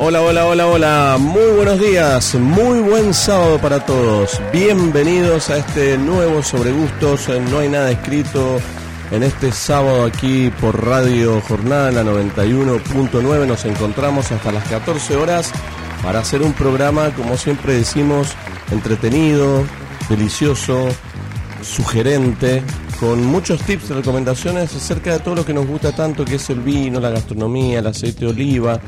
Hola, hola, hola, hola. Muy buenos días. Muy buen sábado para todos. Bienvenidos a este nuevo Sobre Gustos. No hay nada escrito en este sábado aquí por Radio Jornada, la 91.9. Nos encontramos hasta las 14 horas para hacer un programa, como siempre decimos, entretenido, delicioso, sugerente, con muchos tips y recomendaciones acerca de todo lo que nos gusta tanto, que es el vino, la gastronomía, el aceite de oliva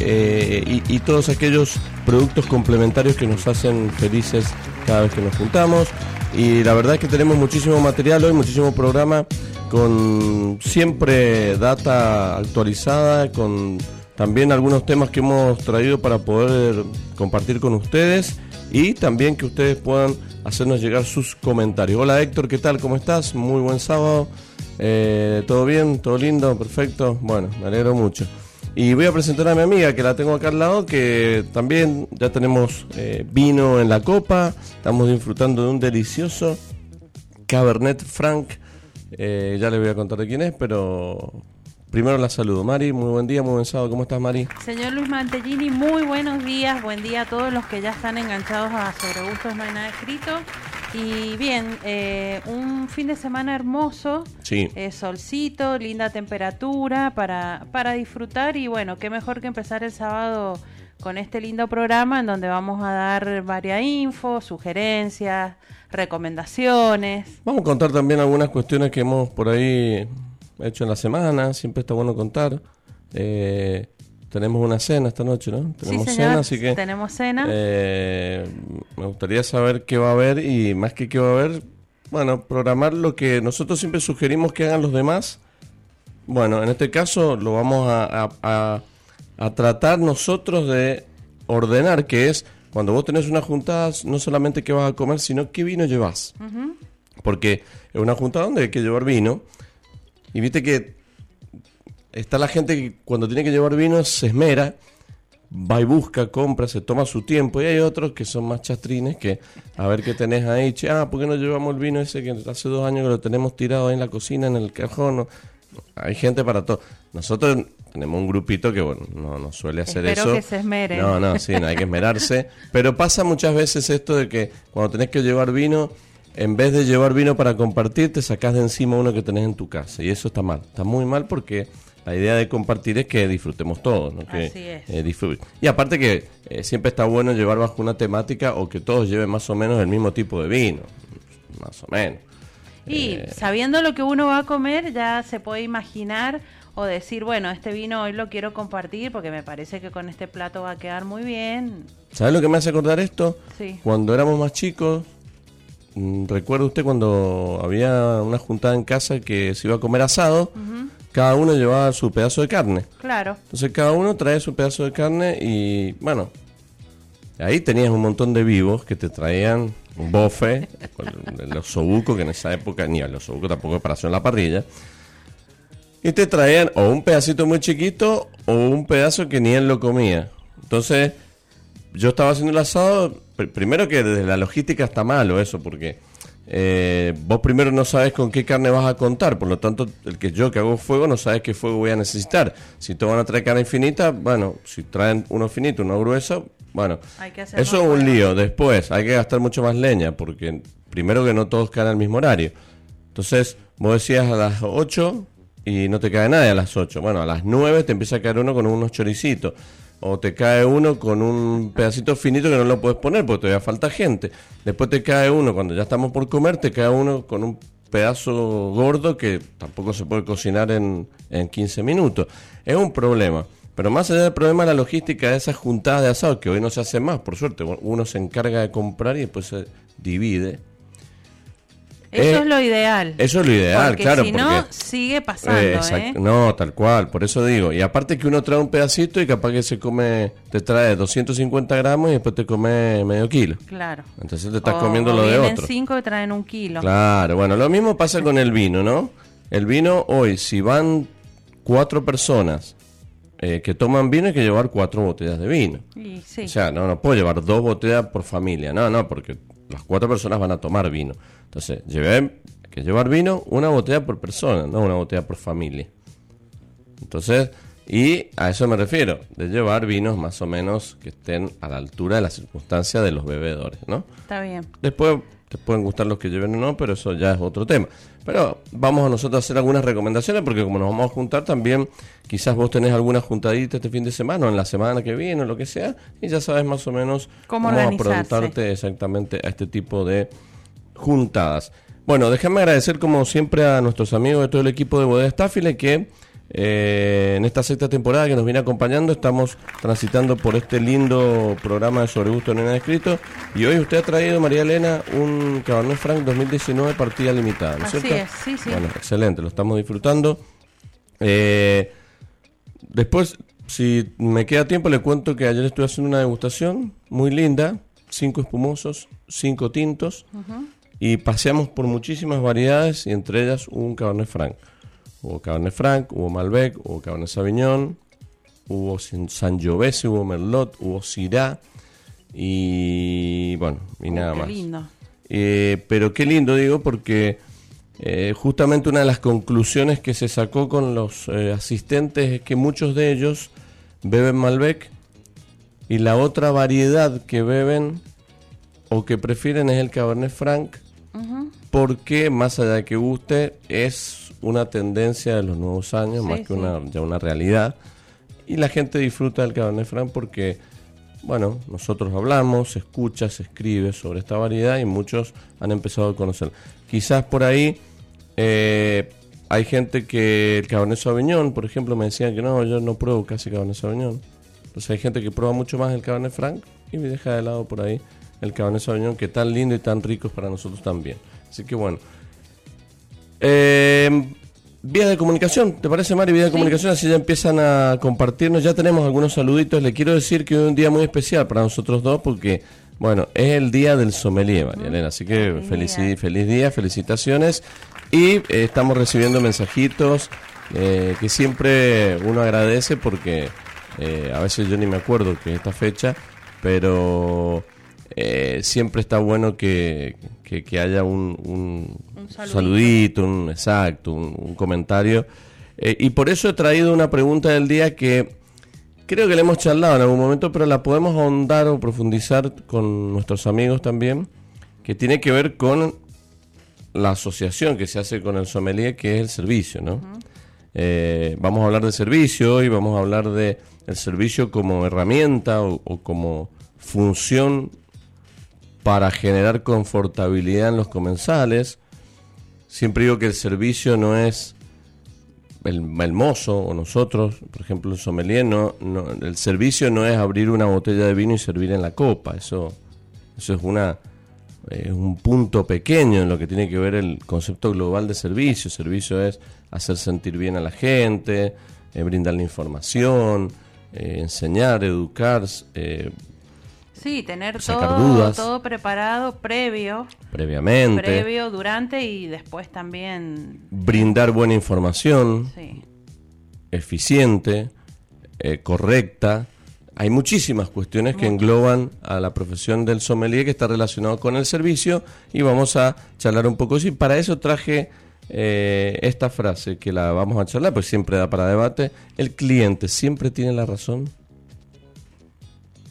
eh, y, todos aquellos productos complementarios que nos hacen felices cada vez que nos juntamos. Y la verdad es que tenemos muchísimo material hoy, muchísimo programa con siempre data actualizada, con también algunos temas que hemos traído para poder compartir con ustedes y también que ustedes puedan hacernos llegar sus comentarios. Hola Héctor, ¿qué tal? ¿Cómo estás? Muy buen sábado. Eh, ¿Todo bien? ¿Todo lindo? Perfecto. Bueno, me alegro mucho. Y voy a presentar a mi amiga que la tengo acá al lado, que también ya tenemos eh, vino en la copa, estamos disfrutando de un delicioso Cabernet Franc. Eh, ya le voy a contar de quién es, pero primero la saludo. Mari, muy buen día, muy buen sábado. ¿Cómo estás, Mari? Señor Luis Mantellini, muy buenos días. Buen día a todos los que ya están enganchados a Sobre Gustos No hay nada escrito. Y bien, eh, un fin de semana hermoso, sí. Eh, solcito, linda temperatura para, para disfrutar y bueno, qué mejor que empezar el sábado con este lindo programa en donde vamos a dar varias info, sugerencias, recomendaciones. Vamos a contar también algunas cuestiones que hemos por ahí hecho en la semana, siempre está bueno contar. Eh, tenemos una cena esta noche, ¿no? Tenemos cena, así que... Tenemos cena. Eh, me gustaría saber qué va a haber y más que qué va a haber, bueno, programar lo que nosotros siempre sugerimos que hagan los demás. Bueno, en este caso lo vamos a, a, tratar nosotros de ordenar, que es cuando vos tenés una juntada, no solamente qué vas a comer, sino qué vino llevas. Porque es una juntada donde hay que llevar vino. Y viste que está la gente que cuando tiene que llevar vino se esmera, va y busca, compra, se toma su tiempo. Y hay otros que son más chastrines que a ver qué tenés ahí. Che, ah, ¿por qué no llevamos el vino ese que hace dos años que lo tenemos tirado ahí en la cocina, en el cajón? Hay gente para todo. Nosotros tenemos un grupito que, bueno, no, no suele hacer Espero eso. que se esmeren. No, no, sí, no hay que esmerarse. Pero pasa muchas veces esto de que cuando tenés que llevar vino en vez de llevar vino para compartir, te sacás de encima uno que tenés en tu casa. Y eso está mal. Está muy mal porque la idea de compartir es que disfrutemos todos, ¿no? Que, Así es. Eh, y aparte que eh, siempre está bueno llevar bajo una temática o que todos lleven más o menos el mismo tipo de vino, más o menos. Y eh, sabiendo lo que uno va a comer, ya se puede imaginar o decir, bueno, este vino hoy lo quiero compartir porque me parece que con este plato va a quedar muy bien. ¿Sabes lo que me hace acordar esto? Sí. Cuando éramos más chicos, mm, recuerda usted cuando había una juntada en casa que se iba a comer asado cada uno llevaba su pedazo de carne. Claro. Entonces cada uno trae su pedazo de carne y bueno, ahí tenías un montón de vivos que te traían un bofe, los sobucos, que en esa época ni a los sobucos tampoco para hacer en la parrilla. Y te traían o un pedacito muy chiquito o un pedazo que ni él lo comía. Entonces, yo estaba haciendo el asado, primero que desde la logística está malo eso, porque eh, vos primero no sabes con qué carne vas a contar, por lo tanto, el que yo que hago fuego no sabes qué fuego voy a necesitar. Si te van a traer carne finita, bueno, si traen uno finito, uno grueso, bueno, eso es un lío. Después, hay que gastar mucho más leña, porque primero que no todos caen al mismo horario. Entonces, vos decías a las 8 y no te cae nadie a las 8. Bueno, a las 9 te empieza a caer uno con unos choricitos o te cae uno con un pedacito finito que no lo puedes poner porque todavía falta gente. Después te cae uno, cuando ya estamos por comer, te cae uno con un pedazo gordo que tampoco se puede cocinar en, en 15 minutos. Es un problema. Pero más allá del problema la logística de esas juntadas de asado, que hoy no se hace más, por suerte, uno se encarga de comprar y después se divide. Eso Eh, es lo ideal. Eso es lo ideal, porque claro. Si porque, no, sigue pasando, Eh, ¿eh? No, tal cual, por eso digo. Y aparte que uno trae un pedacito y capaz que se come, te trae 250 gramos y después te come medio kilo. Claro. Entonces te estás O- comiendo o lo de otro. cinco y traen un kilo. Claro, bueno, lo mismo pasa con el vino, ¿no? El vino hoy, si van cuatro personas eh, que toman vino, hay que llevar cuatro botellas de vino. Y sí. O sea, no, no puedo llevar dos botellas por familia. No, no, porque las cuatro personas van a tomar vino. Entonces, que llevar vino una botella por persona, no una botella por familia. Entonces, y a eso me refiero, de llevar vinos más o menos que estén a la altura de las circunstancias de los bebedores, ¿no? Está bien. Después te pueden gustar los que lleven o no, pero eso ya es otro tema. Pero vamos a nosotros a hacer algunas recomendaciones porque como nos vamos a juntar también, quizás vos tenés alguna juntadita este fin de semana o en la semana que viene o lo que sea, y ya sabes más o menos Cómo organizarse. aprontarte exactamente a este tipo de juntadas. Bueno, déjame agradecer como siempre a nuestros amigos de todo el equipo de Bodega Staffile que eh, en esta sexta temporada que nos viene acompañando estamos transitando por este lindo programa de Sobre Gusto en Nada Escrito y hoy usted ha traído, María Elena, un Cabernet Franc 2019 partida limitada, ¿no es Así cierto? es, sí, sí. Bueno, excelente, lo estamos disfrutando. Eh, después, si me queda tiempo, le cuento que ayer estuve haciendo una degustación muy linda, cinco espumosos, cinco tintos, y paseamos por muchísimas variedades y entre ellas un Cabernet Franc. Hubo Cabernet Franc, hubo Malbec, hubo Cabernet Sauvignon, hubo Sangiovese, hubo Merlot, hubo Syrah y bueno, y nada Qué más. lindo. Eh, pero qué lindo, digo, porque eh, justamente una de las conclusiones que se sacó con los eh, asistentes es que muchos de ellos beben Malbec y la otra variedad que beben o que prefieren es el Cabernet Franc porque más allá de que guste es una tendencia de los nuevos años Sí, más que sí. una, ya una realidad y la gente disfruta del Cabernet Franc porque bueno, nosotros hablamos, se escucha, se escribe sobre esta variedad y muchos han empezado a conocer. Quizás por ahí eh, hay gente que el Cabernet Sauvignon, por ejemplo, me decían que no, yo no pruebo casi Cabernet Sauvignon. Entonces hay gente que prueba mucho más el Cabernet Franc y me deja de lado por ahí el Cabernet Sauvignon, que tan lindo y tan rico es para nosotros también. Así que bueno. Eh, vía de comunicación, ¿te parece Mari? Vía de comunicación, así ya empiezan a compartirnos. Ya tenemos algunos saluditos. Le quiero decir que hoy es un día muy especial para nosotros dos porque, bueno, es el día del sommelier, María Elena. Así que Feliz día. feliz día, felicitaciones. Y eh, estamos recibiendo mensajitos eh, que siempre uno agradece porque eh, a veces yo ni me acuerdo que es esta fecha, pero eh, siempre está bueno que, que- que haya un, un Un saludito. saludito, un exacto, un, un comentario. Eh, y por eso he traído una pregunta del día que creo que le hemos charlado en algún momento, pero la podemos ahondar o profundizar con nuestros amigos también, que tiene que ver con la asociación que se hace con el sommelier, que es el servicio, ¿no? Eh, vamos a hablar de servicio hoy, vamos a hablar de el servicio como herramienta o, o como función para generar confortabilidad en los comensales. Siempre digo que el servicio no es el, el mozo o nosotros, por ejemplo, el sommelier, no, el servicio no es abrir una botella de vino y servir en la copa. Eso, eso es una un punto pequeño en lo que tiene que ver el concepto global de servicio. Servicio es hacer sentir bien a la gente, eh, brindarle información, eh, enseñar, educar, eh, Sí, tener todo, todo preparado previo, previamente, previo, durante y después también. brindar buena información, Sí. eficiente, eh, correcta. Hay muchísimas cuestiones que engloban a la profesión del sommelier que está relacionado con el servicio y vamos a charlar un poco. Y para eso traje eh, esta frase que la vamos a charlar, pues siempre da para debate. El cliente siempre tiene la razón.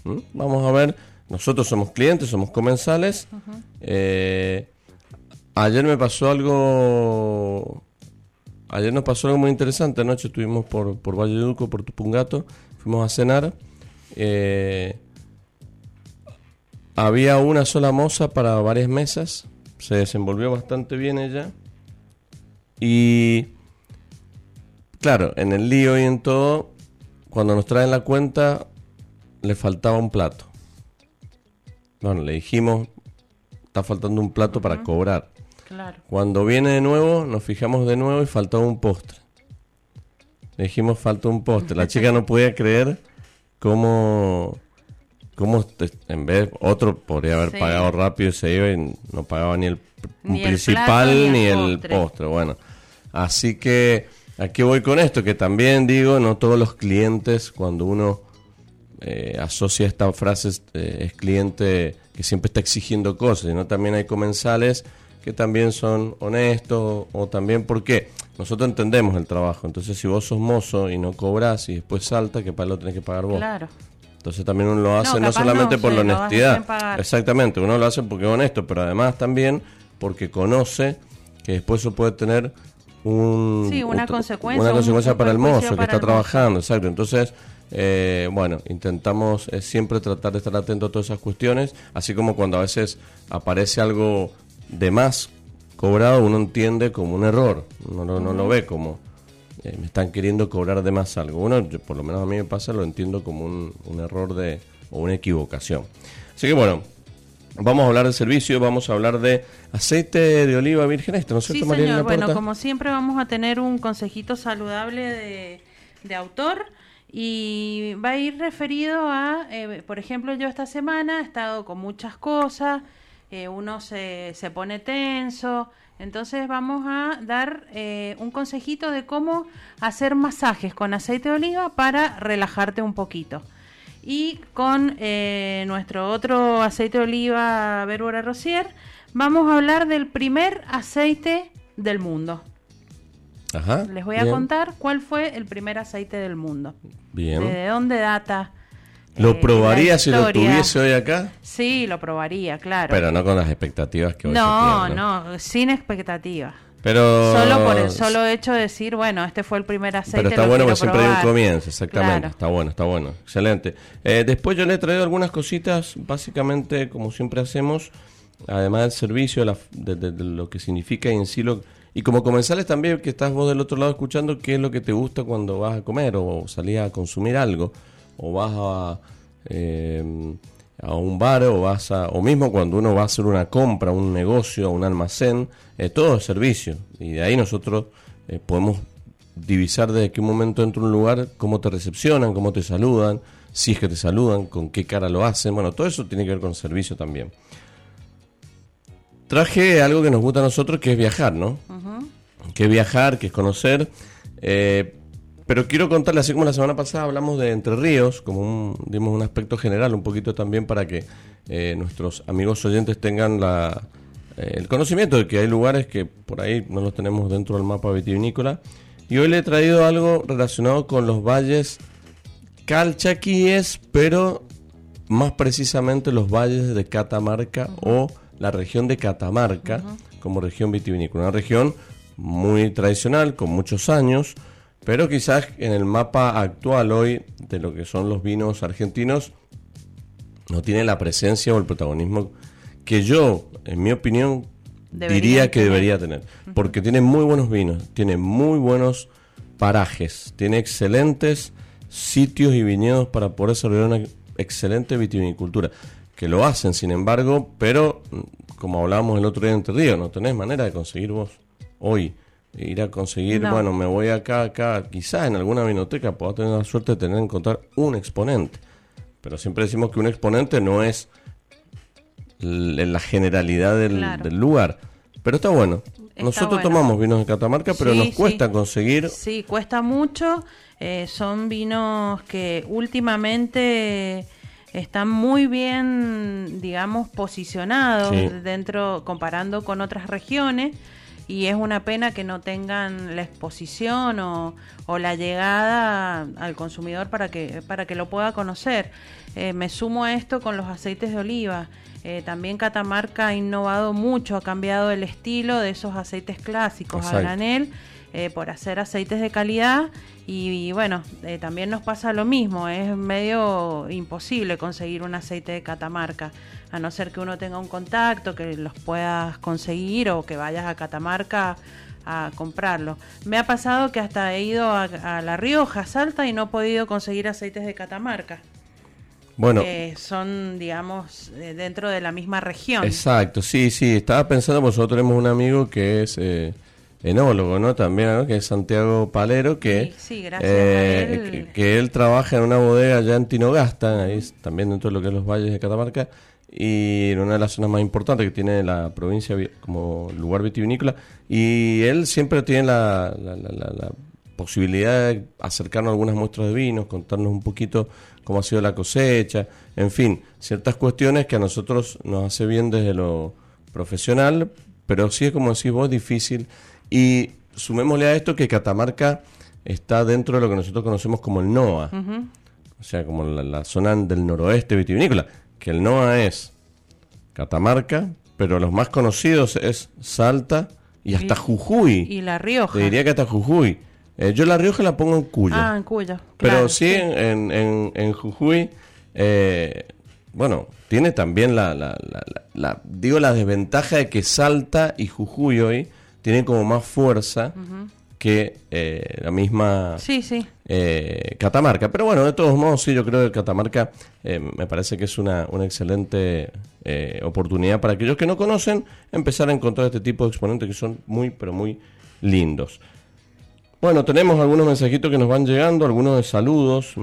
¿Mm? Vamos a ver, nosotros somos clientes, somos comensales. Eh, ayer me pasó algo Ayer nos pasó algo muy interesante. Anoche estuvimos por, por Valleduco, por Tupungato. Fuimos a cenar. Eh, había una sola moza para varias mesas. Se desenvolvió bastante bien ella. Y claro, en el lío y en todo, cuando nos traen la cuenta, le faltaba un plato. Bueno, le dijimos, está faltando un plato para cobrar. Claro. Cuando viene de nuevo, nos fijamos de nuevo y faltaba un postre. Le dijimos falta un postre. La chica no podía creer cómo, cómo en vez otro podría haber Sí. pagado rápido y se iba y no pagaba ni el principal plato, ni ni el el postre. postre. Bueno, así que aquí voy con esto, que también digo, no todos los clientes cuando uno eh, asocia esta frase eh, es cliente que siempre está exigiendo cosas, sino también hay comensales que también son honestos o también porque nosotros entendemos el trabajo. Entonces, si vos sos mozo y no cobras y después salta, que para lo tenés que pagar vos. Claro. Entonces también uno lo hace no, solamente no, por la honestidad. Exactamente, uno lo hace porque es honesto, pero además también porque conoce que después eso puede tener un, Sí, una consecuencia, una consecuencia para el mozo que está trabajando, exacto. Entonces, eh, bueno, intentamos eh, siempre tratar de estar atento a todas esas cuestiones, así como cuando a veces aparece algo de más cobrado, uno entiende como un error, uno no, no lo ve como eh, me están queriendo cobrar de más algo. Uno, yo- por lo menos a mí me pasa, lo entiendo como un, un error de o una equivocación. Así que bueno, vamos a hablar de servicio, vamos a hablar de aceite de oliva virgen extra, ¿no es Sí, cierto, María Bueno, como siempre vamos a tener un consejito saludable de, de autor y va a ir referido a, eh, por ejemplo, yo esta semana he estado con muchas cosas, eh, uno se, se pone tenso, entonces vamos a dar eh, un consejito de cómo hacer masajes con aceite de oliva para relajarte un poquito. Y con nuestro otro aceite de oliva Verbora Rosier, vamos a hablar del primer aceite del mundo. Ajá, Les voy a contar cuál fue el primer aceite del mundo. Bien. ¿De dónde data? ¿Lo eh, probaría si lo tuviese hoy acá? Sí, lo probaría, claro. Pero no con las expectativas que hoy no, se tienen, no, sin expectativa. Pero Solo por el solo hecho de decir, bueno, este fue el primer aceite. Pero está lo bueno porque siempre hay un comienzo, exactamente. Claro. Está bueno, está bueno. Excelente. Eh, después yo le he traído algunas cositas, básicamente, como siempre hacemos, además del servicio, de, la- de- de- de lo que significa en sí lo- Y como comensales también, que estás vos del otro lado escuchando, qué es lo que te gusta cuando vas a comer o salís a consumir algo, o vas a, eh, a un bar o vas a, o mismo cuando uno va a hacer una compra, un negocio, un almacén, eh, todo servicio. Y de ahí nosotros eh, podemos divisar desde qué momento entra un lugar, cómo te recepcionan, cómo te saludan, si es que te saludan, con qué cara lo hacen. Bueno, todo eso tiene que ver con servicio también. Traje algo que nos gusta a nosotros, que es viajar, ¿no? Que es viajar, que es conocer. Eh, pero quiero contarle, así como la semana pasada hablamos de Entre Ríos, como un, dimos un aspecto general, un poquito también para que eh, nuestros amigos oyentes tengan la, eh, el conocimiento de que hay lugares que por ahí no los tenemos dentro del mapa vitivinícola. Y hoy le he traído algo relacionado con los valles calchaquíes, pero más precisamente los valles de Catamarca o la región de Catamarca como región vitivinícola. Una región muy tradicional, con muchos años, pero quizás en el mapa actual hoy de lo que son los vinos argentinos no tiene la presencia o el protagonismo que yo, en mi opinión, Debería diría que tener. debería tener. Porque tiene muy buenos vinos, tiene muy buenos parajes, tiene excelentes sitios y viñedos para poder desarrollar una excelente vitivinicultura. Que lo hacen, sin embargo, pero mm, como hablábamos el otro día en Entre Ríos, no tenés manera de conseguir vos hoy. Ir a conseguir, No. bueno, me voy acá, acá, quizás en alguna vinoteca pueda tener la suerte de tener encontrar un exponente. Pero siempre decimos que un exponente no es la generalidad del, Claro. del lugar. Pero está bueno. Está Nosotros bueno. tomamos vinos de Catamarca, pero Sí, nos sí. cuesta conseguir. Sí, cuesta mucho. Eh, son vinos que últimamente están muy bien, digamos, posicionados Sí. dentro, comparando con otras regiones. Y es una pena que no tengan la exposición o, o la llegada al consumidor para que, para que lo pueda conocer. Eh, me sumo a esto con los aceites de oliva. Eh, también Catamarca ha innovado mucho, ha cambiado el estilo de esos aceites clásicos a granel eh, por hacer aceites de calidad y, y bueno, eh, también nos pasa lo mismo, es medio imposible conseguir un aceite de Catamarca, a no ser que uno tenga un contacto, que los puedas conseguir o que vayas a Catamarca a comprarlo. Me ha pasado que hasta he ido a, a La Rioja, Salta y no he podido conseguir aceites de Catamarca. bueno, que son, digamos, eh, dentro de la misma región. Exacto, sí, sí, estaba pensando, nosotros tenemos un amigo que es eh, enólogo, ¿no? También, ¿no? Que es Santiago Palero, que, sí, gracias él. Que, él trabaja en una bodega allá en Tinogasta, ahí también dentro de lo que es los valles de Catamarca, y en una de las zonas más importantes que tiene la provincia como lugar vitivinícola, y él siempre tiene la, la posibilidad de acercarnos a algunas muestras de vinos, contarnos un poquito cómo ha sido la cosecha, en fin, ciertas cuestiones que a nosotros nos hace bien desde lo profesional, pero sí es como decís vos, difícil. Y sumémosle a esto que Catamarca está dentro de lo que nosotros conocemos como el NOA, o sea, como la, zona del noroeste vitivinícola, que el NOA es Catamarca, pero los más conocidos es Salta y hasta Jujuy. Y La Rioja. Te diría que hasta Jujuy. Eh, yo La Rioja la pongo en Cuyo. Ah, en Cuyo. Pero sí, En, en, en, Jujuy, eh, bueno, tiene también la, la, la, digo, la desventaja de que Salta y Jujuy hoy tienen como más fuerza que eh, la misma sí, sí. Catamarca. Pero bueno, de todos modos, sí, yo creo que Catamarca me parece que es una, una excelente oportunidad para aquellos que no conocen empezar a encontrar este tipo de exponentes que son muy, pero muy lindos. Bueno, tenemos algunos mensajitos que nos van llegando, algunos de saludos.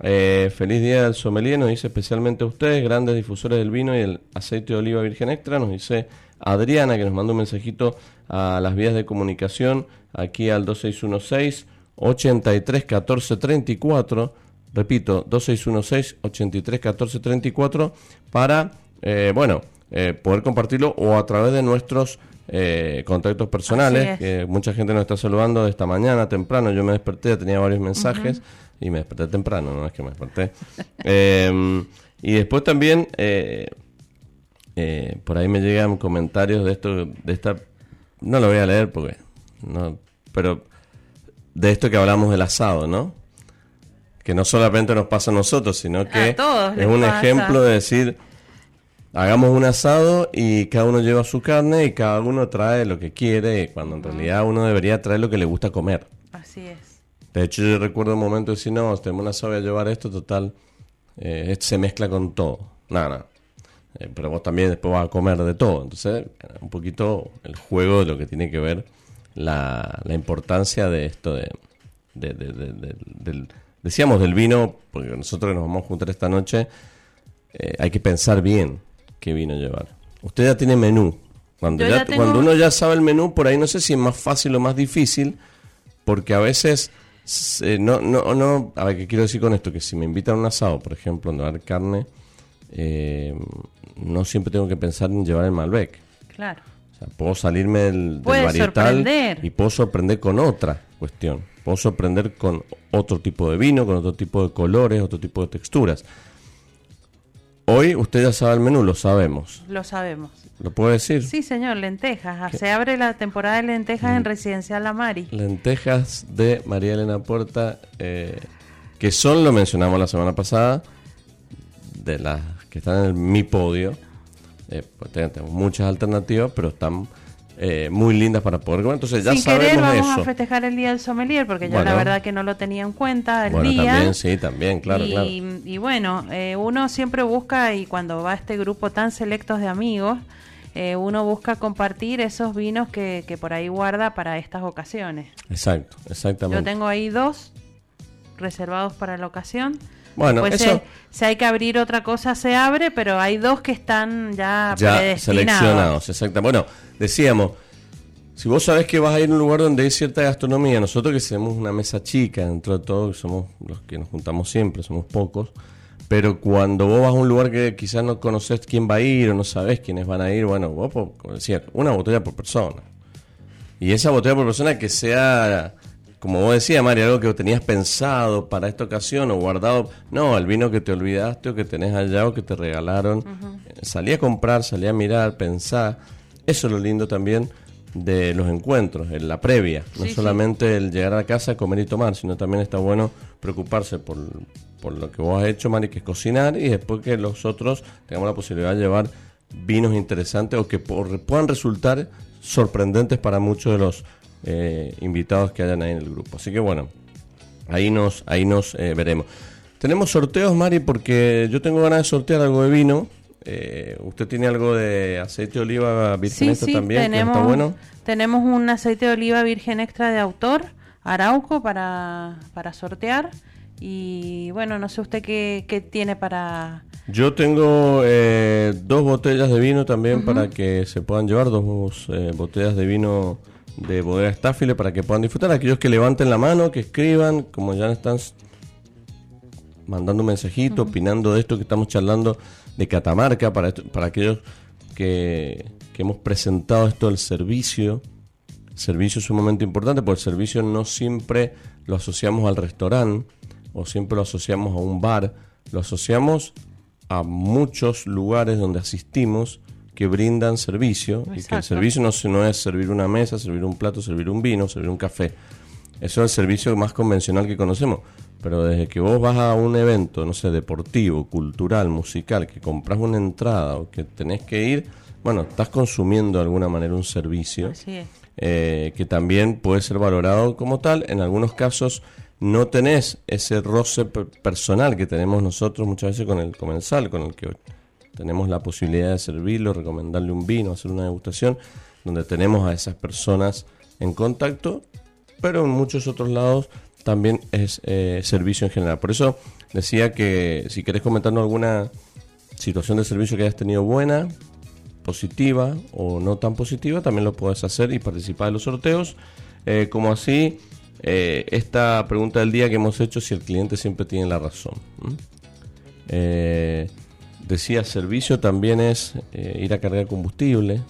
Eh, feliz día del sommelier, nos dice especialmente a ustedes, grandes difusores del vino y el aceite de oliva virgen extra. Nos dice Adriana, que nos manda un mensajito a las vías de comunicación, aquí al 2616 831434 Repito, 2616 831434 para, eh, bueno, eh, poder compartirlo o a través de nuestros eh, contactos personales, que mucha gente nos está saludando de esta mañana temprano. Yo me desperté, tenía varios mensajes y me desperté temprano, no es que me desperté. Em, y después también por ahí me llegan comentarios de esto, de esta, no lo voy a leer porque no, pero de esto que hablamos del asado, ¿no? Que no solamente nos pasa a nosotros, sino que es un ejemplo de decir hagamos un asado y cada uno lleva su carne y cada uno trae lo que quiere, cuando en realidad uno debería traer lo que le gusta comer. Así es. De hecho, yo recuerdo un momento de decir, no, tenemos un asado, voy a llevar esto, total, eh, se mezcla con todo. Nada, nada. Eh, pero vos también después vas a comer de todo. Entonces, un poquito el juego de lo que tiene que ver la, la importancia de esto de, de, del, decíamos del vino, porque nosotros nos vamos a juntar esta noche, eh, hay que pensar bien que vino llevar. Usted ya tiene menú. Cuando, cuando uno ya sabe el menú, por ahí no sé si es más fácil o más difícil, porque a veces no, no, no, a ver, ¿qué quiero decir con esto? Que si me invitan a un asado, por ejemplo, a dar carne, eh, no siempre tengo que pensar en llevar el Malbec. Claro. O sea, puedo salirme del, del varietal y puedo sorprender con otra cuestión. Puedo sorprender con otro tipo de vino, con otro tipo de colores, otro tipo de texturas. Hoy usted ya sabe el menú, lo sabemos. Lo sabemos. ¿Lo puede decir? Sí, señor, lentejas. Ah, se abre la temporada de lentejas en Residencial La Mari. Lentejas de María Elena Puerta, eh, que son, lo mencionamos la semana pasada, de las que están en mi podio. Eh, pues tenemos muchas alternativas, pero están eh, muy lindas para poder comer. Entonces ya Sin sabemos querer, vamos eso. a festejar el día del sommelier porque yo la verdad que no lo tenía en cuenta el bueno, día. También, sí, también, claro, y, claro. Y bueno, eh, uno siempre busca y cuando va a este grupo tan selectos de amigos, eh, uno busca compartir esos vinos que, que por ahí guarda para estas ocasiones. Exacto, exactamente. Yo tengo ahí dos reservados para la ocasión. Bueno, pues eso... si hay que abrir otra cosa, se abre, pero hay dos que están ya, ya seleccionados. Exacto. Bueno, decíamos, si vos sabés que vas a ir a un lugar donde hay cierta gastronomía, nosotros que somos una mesa chica, dentro de todo, somos los que nos juntamos siempre, somos pocos, pero cuando vos vas a un lugar que quizás no conoces quién va a ir o no sabés quiénes van a ir, bueno, vos, como decía, una botella por persona. Y esa botella por persona que sea como vos decías, María, algo que tenías pensado para esta ocasión o guardado, no, el vino que te olvidaste o que tenés allá o que te regalaron, salí a comprar, salí a mirar, pensar, eso es lo lindo también de los encuentros, en la previa, no solamente el llegar a casa, comer y tomar, sino también está bueno preocuparse por, por lo que vos has hecho, Mari, que es cocinar y después que los otros tengamos la posibilidad de llevar vinos interesantes o que puedan resultar sorprendentes para muchos de los eh, invitados que hayan ahí en el grupo. Así que bueno, ahí nos, ahí nos eh, veremos. tenemos sorteos, Mari, porque yo tengo ganas de sortear algo de vino. Eh, usted tiene algo de aceite de oliva virgen extra también, tenemos, está bueno. Tenemos un aceite de oliva virgen extra de autor, Arauco, para, para sortear. Y bueno, no sé usted qué, qué tiene para... Yo tengo eh, dos botellas de vino también para que se puedan llevar, dos eh, botellas de vino de bodega Staffile para que puedan disfrutar. Aquellos que levanten la mano, que escriban, como ya están mandando un mensajito, opinando de esto que estamos charlando de Catamarca, para, para aquellos que, que hemos presentado esto del servicio. Servicio es sumamente importante porque el servicio no siempre lo asociamos al restaurante o siempre lo asociamos a un bar, lo asociamos a muchos lugares donde asistimos que brindan servicio y que el servicio no, no es servir una mesa, servir un plato, servir un vino, servir un café. Eso es el servicio más convencional que conocemos. Pero desde que vos vas a un evento, no sé, deportivo, cultural, musical, que compras una entrada o que tenés que ir, bueno, estás consumiendo de alguna manera un servicio eh, que también puede ser valorado como tal. En algunos casos no tenés ese roce personal que tenemos nosotros muchas veces con el comensal, con el que tenemos la posibilidad de servirlo, recomendarle un vino, hacer una degustación, donde tenemos a esas personas en contacto, pero en muchos otros lados también es eh, servicio en general. Por eso decía que si querés comentarnos alguna situación de servicio que hayas tenido buena, positiva o no tan positiva, también lo puedes hacer y participar de los sorteos. Eh, como así, eh, esta pregunta del día que hemos hecho, si el cliente siempre tiene la razón. Decía, servicio también es eh, ir a cargar combustible,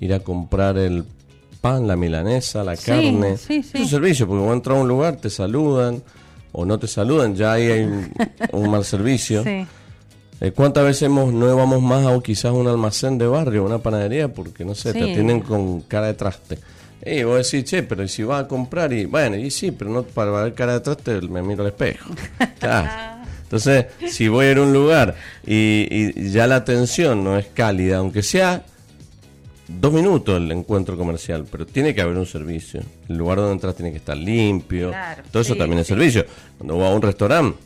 ir a comprar el pan, la milanesa, la carne. Es un servicio, porque vos entras a un lugar, te saludan o no te saludan, ya ahí hay un, mal servicio. Eh, ¿Cuántas veces hemos, no vamos más a quizás un almacén de barrio, una panadería, porque no sé, te atienden con cara de traste? Y vos decís, che, pero si vas a comprar? Y bueno, y sí, pero no para ver cara de traste me miro al espejo. Entonces, si voy a ir a un lugar y, ya la atención no es cálida, aunque sea dos minutos el encuentro comercial, pero tiene que haber un servicio. El lugar donde entras tiene que estar limpio. todo eso también es servicio. Cuando vas a un restaurante,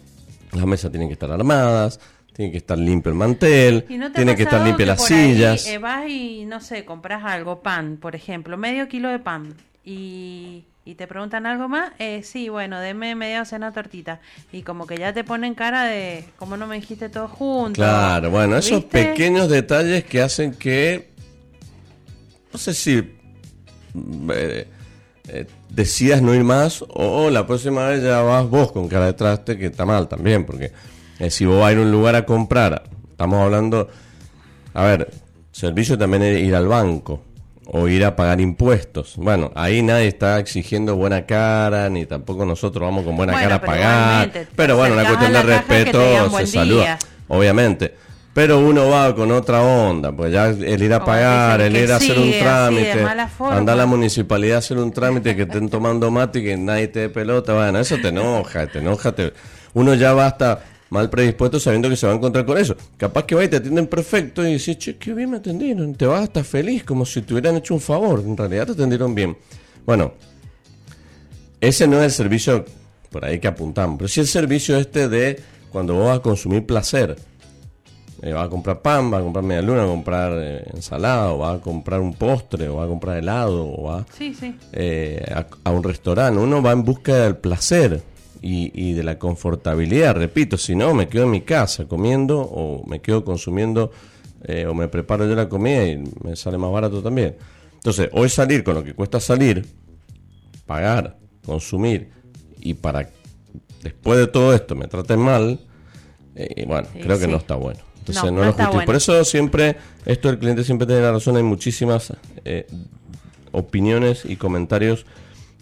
las mesas tienen que estar armadas, tiene que estar limpio el mantel, tiene que estar limpia las sillas. Eh, vas y, no sé, compras algo, pan, por ejemplo, medio kilo de pan, y y te preguntan algo más, eh, sí, bueno, deme media docena tortita. Y como que ya te ponen cara de, ¿cómo no me dijiste todo junto? Claro, bueno, esos pequeños detalles que hacen que, no sé si eh, eh, decidas no ir más o, la próxima vez ya vas vos con cara de traste, que está mal también, porque eh, si vos vas a ir a un lugar a comprar, estamos hablando, a ver, servicio también es ir al banco o ir a pagar impuestos. Bueno, ahí nadie está exigiendo buena cara, ni tampoco nosotros vamos con buena cara a pagar. Pero bueno, una cuestión de respeto se saluda, obviamente. Pero uno va con otra onda, pues ya el ir a pagar, el ir a hacer un trámite, andar a la municipalidad a hacer un trámite que estén tomando mate y que nadie te dé pelota, bueno, eso te enoja, te enoja, te... uno ya va hasta mal predispuesto sabiendo que se va a encontrar con eso. Capaz que va y te atienden perfecto y dices, che, qué bien me atendieron, te vas hasta feliz, como si te hubieran hecho un favor, en realidad te atendieron bien. Bueno, ese no es el servicio por ahí que apuntamos, pero sí el servicio este de cuando vos vas a consumir placer. Eh, vas a comprar pan, vas a comprar media luna, vas a comprar eh, ensalada, o vas a comprar un postre, o vas a comprar helado, o vas eh, a, a, un restaurante. Uno va en busca del placer y, de la confortabilidad. Repito, si no, me quedo en mi casa comiendo o me quedo consumiendo eh, o me preparo yo la comida y me sale más barato también. Entonces, hoy salir con lo que cuesta salir, pagar, consumir y para después de todo esto me traten mal, eh, bueno, creo que no está bueno. Entonces, no, lo Por eso siempre, esto el cliente siempre tiene la razón, hay muchísimas eh, opiniones y comentarios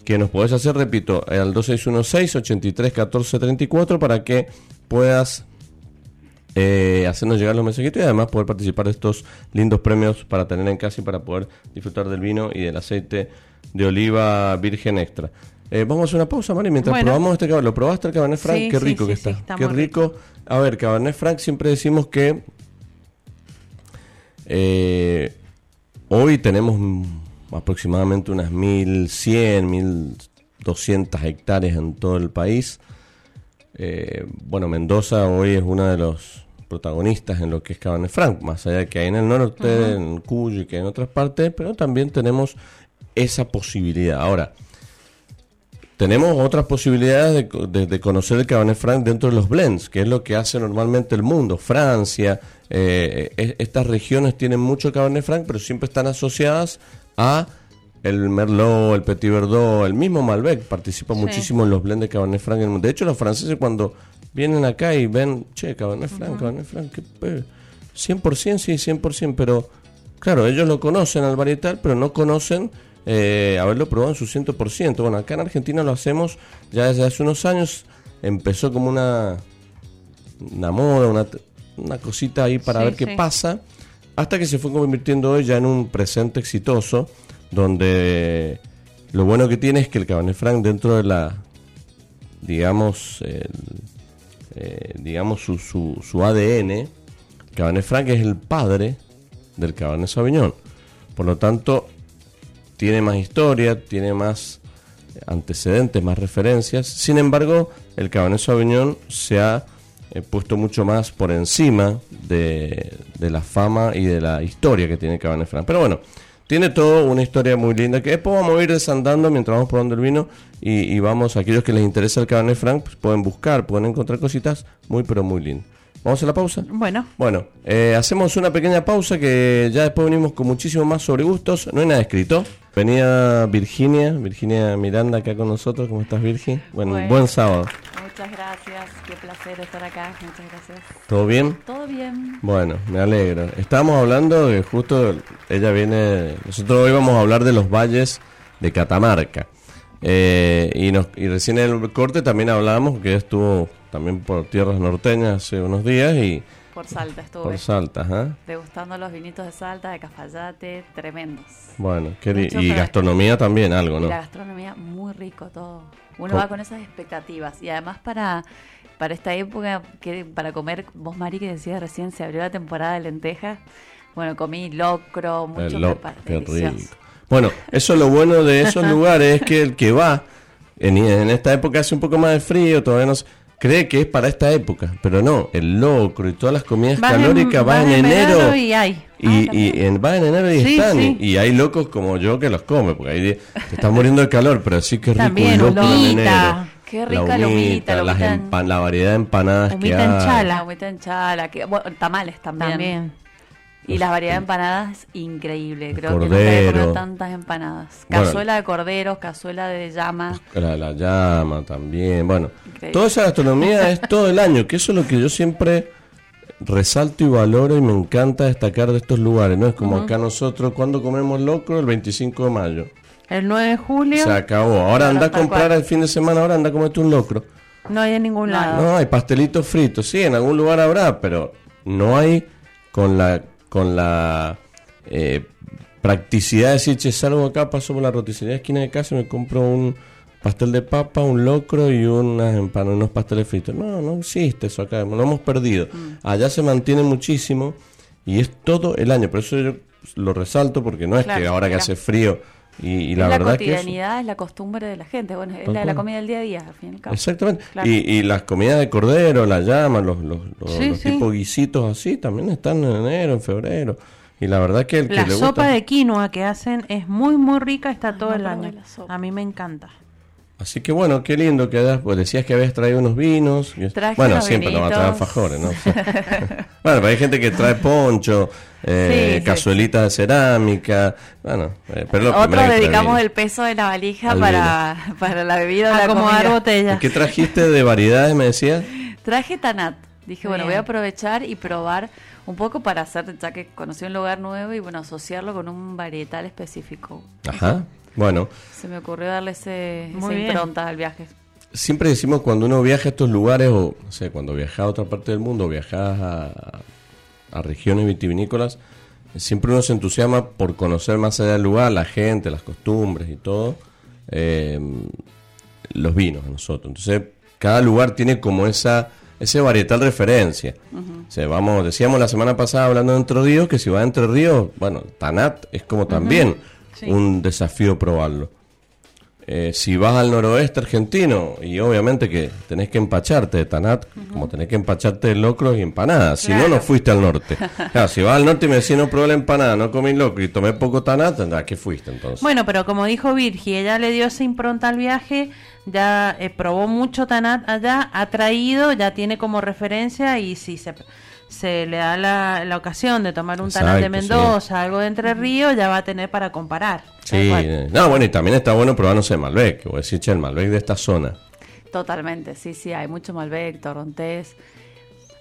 que nos podés hacer, repito, al 2616-831434 para que puedas eh, hacernos llegar los mensajitos y además poder participar de estos lindos premios para tener en casa y para poder disfrutar del vino y del aceite de oliva virgen extra. Eh, vamos a hacer una pausa, Mari, mientras probamos este cabernet. ¿Lo probaste el Cabernet Franc? Qué rico que está. Qué rico. A ver, Cabernet Franc siempre decimos que eh, hoy tenemos aproximadamente unas 1.100, 1.200 hectáreas en todo el país. eh, bueno, Mendoza hoy es uno de los protagonistas en lo que es Cabernet Franc, más allá de que hay en el norte, en Cuyo y que hay en otras partes, pero también tenemos esa posibilidad. Ahora, tenemos otras posibilidades de, conocer el Cabernet Franc dentro de los blends, que es lo que hace normalmente el mundo. Francia, eh, estas regiones tienen mucho Cabernet Franc, pero siempre están asociadas a el Merlot, el Petit Verdot, el mismo Malbec participa muchísimo en los blends de Cabernet Franc. De hecho, los franceses cuando vienen acá y ven, che, Cabernet Franc, Cabernet Franc, 100% sí, 100%, pero claro, ellos lo conocen al varietal, pero no conocen eh, haberlo probado en su 100%. Bueno, acá en Argentina lo hacemos ya desde hace unos años, empezó como una, una moda, una, una cosita ahí para ver qué pasa, hasta que se fue convirtiendo hoy ya en un presente exitoso donde lo bueno que tiene es que el Cabernet Franc dentro de la, digamos, eh, digamos su, su, su ADN, Cabernet Franc es el padre del Cabernet Sauvignon. Por lo tanto, tiene más historia, tiene más antecedentes, más referencias. Sin embargo, el Cabernet Sauvignon se ha eh, puesto mucho más por encima de, de, la fama y de la historia que tiene Cabernet Franc. Pero bueno, tiene todo una historia muy linda que después vamos a ir desandando mientras vamos probando el vino y, vamos, aquellos que les interesa el Cabernet Franc, pues pueden buscar, pueden encontrar cositas muy pero muy lindas. ¿Vamos a la pausa? Bueno. Bueno, eh, hacemos una pequeña pausa que ya después venimos con muchísimo más sobre gustos. No hay nada escrito. Venía Virginia, Virginia Miranda acá con nosotros. ¿Cómo estás, Virgi? Bueno, buen sábado. Muchas gracias, qué placer estar acá. Muchas gracias. ¿Todo bien? Todo bien. Bueno, me alegro. Estábamos hablando de justo ella viene. Nosotros hoy vamos a hablar de los valles de Catamarca. Eh, y, nos, y recién en el corte también hablábamos que estuvo también por tierras norteñas hace unos días y por Salta estuve. Por Salta, ¿eh? Degustando los vinitos de Salta, de Cafayate, tremendos. Bueno, y gastronomía también, algo, ¿no? la gastronomía, muy rico todo. Uno va con esas expectativas. Y además para, para esta época, que para comer, vos Mari que decías recién, se abrió la temporada de lentejas. Bueno, comí locro, mucho lo, qué rico. Bueno, eso es lo bueno de esos lugares, es que el que va, en, en esta época hace un poco más de frío, todavía no cree que es para esta época, pero no, el locro y todas las comidas calóricas van en, enero. Y hay. Y, ah, en, va en enero y están. Y, hay locos como yo que los come, porque ahí te están muriendo de calor, pero sí que rico También, locro en enero. Qué rica la humita, las la variedad de empanadas que hay. Chala. Humita en chala, que, bueno, tamales también. También. Y las variedades de empanadas, increíble. Creo que nunca he comido tantas empanadas. Cazuela de corderos, cazuela de llama. La, la llama también. Bueno, toda esa gastronomía es todo el año, que eso es lo que yo siempre resalto y valoro y me encanta destacar de estos lugares. No es como acá nosotros, cuando comemos locro? El 25 de mayo. El 9 de julio. Se acabó. Ahora anda a comprar el fin de semana, ahora anda a comerte un locro. No hay en ningún lado. No, hay pastelitos fritos. Sí, en algún lugar habrá, pero no hay con la con la eh, practicidad de decir, che, salgo acá, paso por la roticería de esquina de casa y me compro un pastel de papa, un locro y unas empanadas, unos pasteles fritos. No, no existe eso acá, lo hemos perdido. Mm. Allá se mantiene muchísimo y es todo el año, por eso yo lo resalto porque no es que ahora que hace frío y, la, verdad cotidianidad, es, la costumbre de la gente, bueno, es la, la, comida del día a día, al fin y al cabo. Exactamente. Y, y, las comidas de cordero, la llama, los, los, los, tipos guisitos así, también están en enero, en febrero. Y la verdad que el que La sopa de quinoa que hacen es muy, muy rica, está todo el año. A mí me encanta. Así que bueno, qué lindo que pues decías que habías traído unos vinos. bueno, siempre nos va a traer fajores, ¿no? bueno, hay gente que trae poncho, eh, cazuelitas de cerámica, bueno, eh, pero Otros dedicamos el peso de la valija para, para, la bebida, la acomodar botellas. ¿Qué trajiste de variedades, me decías? Traje Tanat. Dije, bueno, voy a aprovechar y probar un poco para hacer, ya que conocí un lugar nuevo y bueno, asociarlo con un varietal específico. Ajá. Bueno. Se me ocurrió darle ese, esa impronta al viaje. Siempre decimos cuando uno viaja a estos lugares, o no sé, cuando viajas a otra parte del mundo, viajas a, a regiones vitivinícolas, siempre uno se entusiasma por conocer más allá del lugar, la gente, las costumbres y todo, eh, los vinos de nosotros. Entonces, cada lugar tiene como esa ese varietal referencia. o sea, vamos, decíamos la semana pasada hablando de Entre Ríos que si va a Entre Ríos, bueno, Tanat es como también un desafío probarlo. eh, si vas al noroeste argentino, y obviamente que tenés que empacharte de tanat, como tenés que empacharte de locro y empanadas, si no, no fuiste al norte. Claro, si vas al norte y me decís no probé la empanada, no comí locro y tomé poco tanat, ¿a qué fuiste entonces? Bueno, pero como dijo Virgi, ella le dio esa impronta al viaje, ya eh, probó mucho tanat allá, ha traído, ya tiene como referencia y si se se le da la, la ocasión de tomar un tanat de Mendoza, algo de Entre Ríos, ya va a tener para comparar. Sí, no, bueno, y también está bueno probar, no sé, Malbec, o decir, che, el Malbec de esta zona. Totalmente, sí, sí, hay mucho Malbec, Torrontés.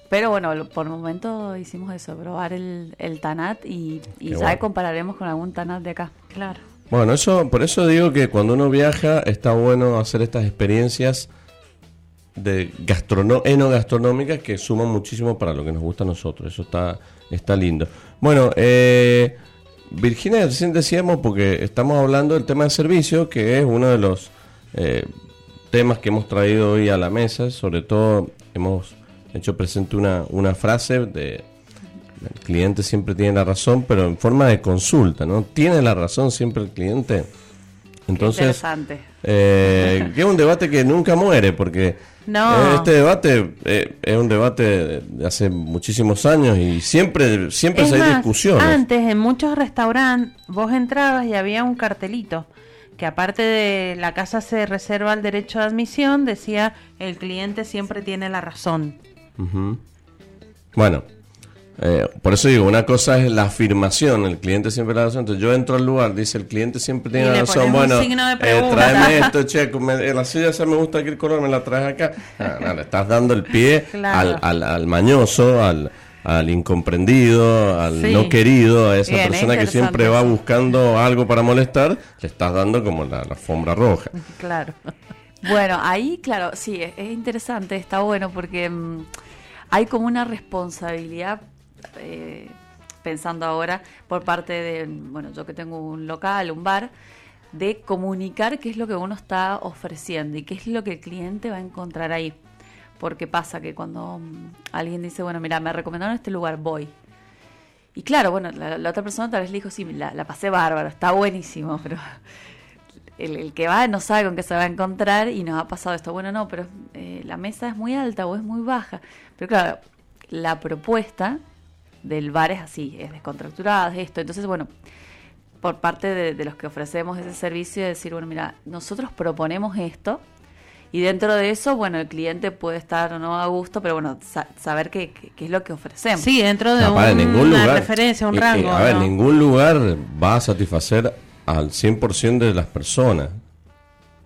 Pero bueno, por el momento hicimos eso, probar el, el Tanat y, ya compararemos con algún Tanat de acá. Claro. Bueno, eso, por eso digo que cuando uno viaja está bueno hacer estas experiencias de gastrono enogastronómicas que suman muchísimo para lo que nos gusta a nosotros. Eso está, está lindo. Bueno, eh, Virginia, recién decíamos, porque estamos hablando del tema de servicio, que es uno de los eh, temas que hemos traído hoy a la mesa. Sobre todo hemos hecho presente una, una frase de el cliente siempre tiene la razón, pero en forma de consulta, ¿no? ¿Tiene la razón siempre el cliente? Entonces, eh, que es un debate que nunca muere, porque no. Este debate eh, es un debate de hace muchísimos años y siempre, siempre hay discusiones. Antes, en muchos restaurantes, vos entrabas y había un cartelito que aparte de la casa se reserva el derecho de admisión, decía el cliente siempre tiene la razón. Bueno, eh, por eso digo, una cosa es la afirmación, el cliente siempre tiene razón. Entonces yo entro al lugar, dice el cliente siempre tiene razón. Bueno, eh, tráeme esto, che, me, la silla esa me gusta el color, me la traes acá. Ah, le estás dando el pie al, al, al, mañoso, al, al incomprendido, al no querido, a esa persona que siempre va buscando algo para molestar, le estás dando como la, alfombra roja. Claro. Bueno, ahí, claro, sí, es, interesante, está bueno porque mm, hay como una responsabilidad eh, pensando ahora por parte de, bueno, yo que tengo un local, un bar, de comunicar qué es lo que uno está ofreciendo y qué es lo que el cliente va a encontrar ahí. Porque pasa que cuando mm, alguien dice, bueno, mira, me recomendaron este lugar, voy. Y claro, bueno, la, otra persona tal vez le dijo, sí, la, pasé bárbaro, está buenísimo, pero el, que va no sabe con qué se va a encontrar y nos ha pasado esto. Bueno, no, pero eh, la mesa es muy alta o es muy baja. Pero claro, la propuesta del bar es así, es descontracturada, es esto. Entonces, bueno, por parte de, los que ofrecemos ese servicio, decir, bueno, mira, nosotros proponemos esto y dentro de eso, bueno, el cliente puede estar o no a gusto, pero bueno, saber qué, qué, es lo que ofrecemos. Sí, dentro de una referencia, un rango. a ver, ningún lugar va a satisfacer al 100% de las personas.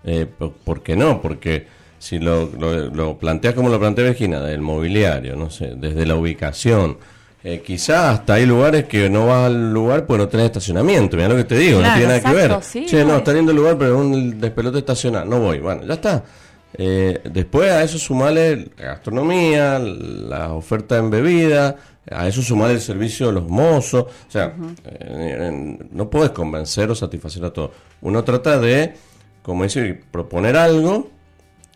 Eh, ¿Por qué no? Porque si lo, lo, lo planteas como lo plantea Virginia, del mobiliario, no sé, desde la ubicación, eh, quizás hasta hay lugares que no vas al lugar pues no tenés estacionamiento, mira lo que te digo, no tiene nada que ver. che, no, está lindo el lugar, pero es un despelote estacionar, no voy. Bueno, ya está. Eh, después a eso sumarle la gastronomía, la oferta en bebida, a eso sumarle el servicio de los mozos. O sea, eh, no puedes convencer o satisfacer a todos. Uno trata de, como dice, proponer algo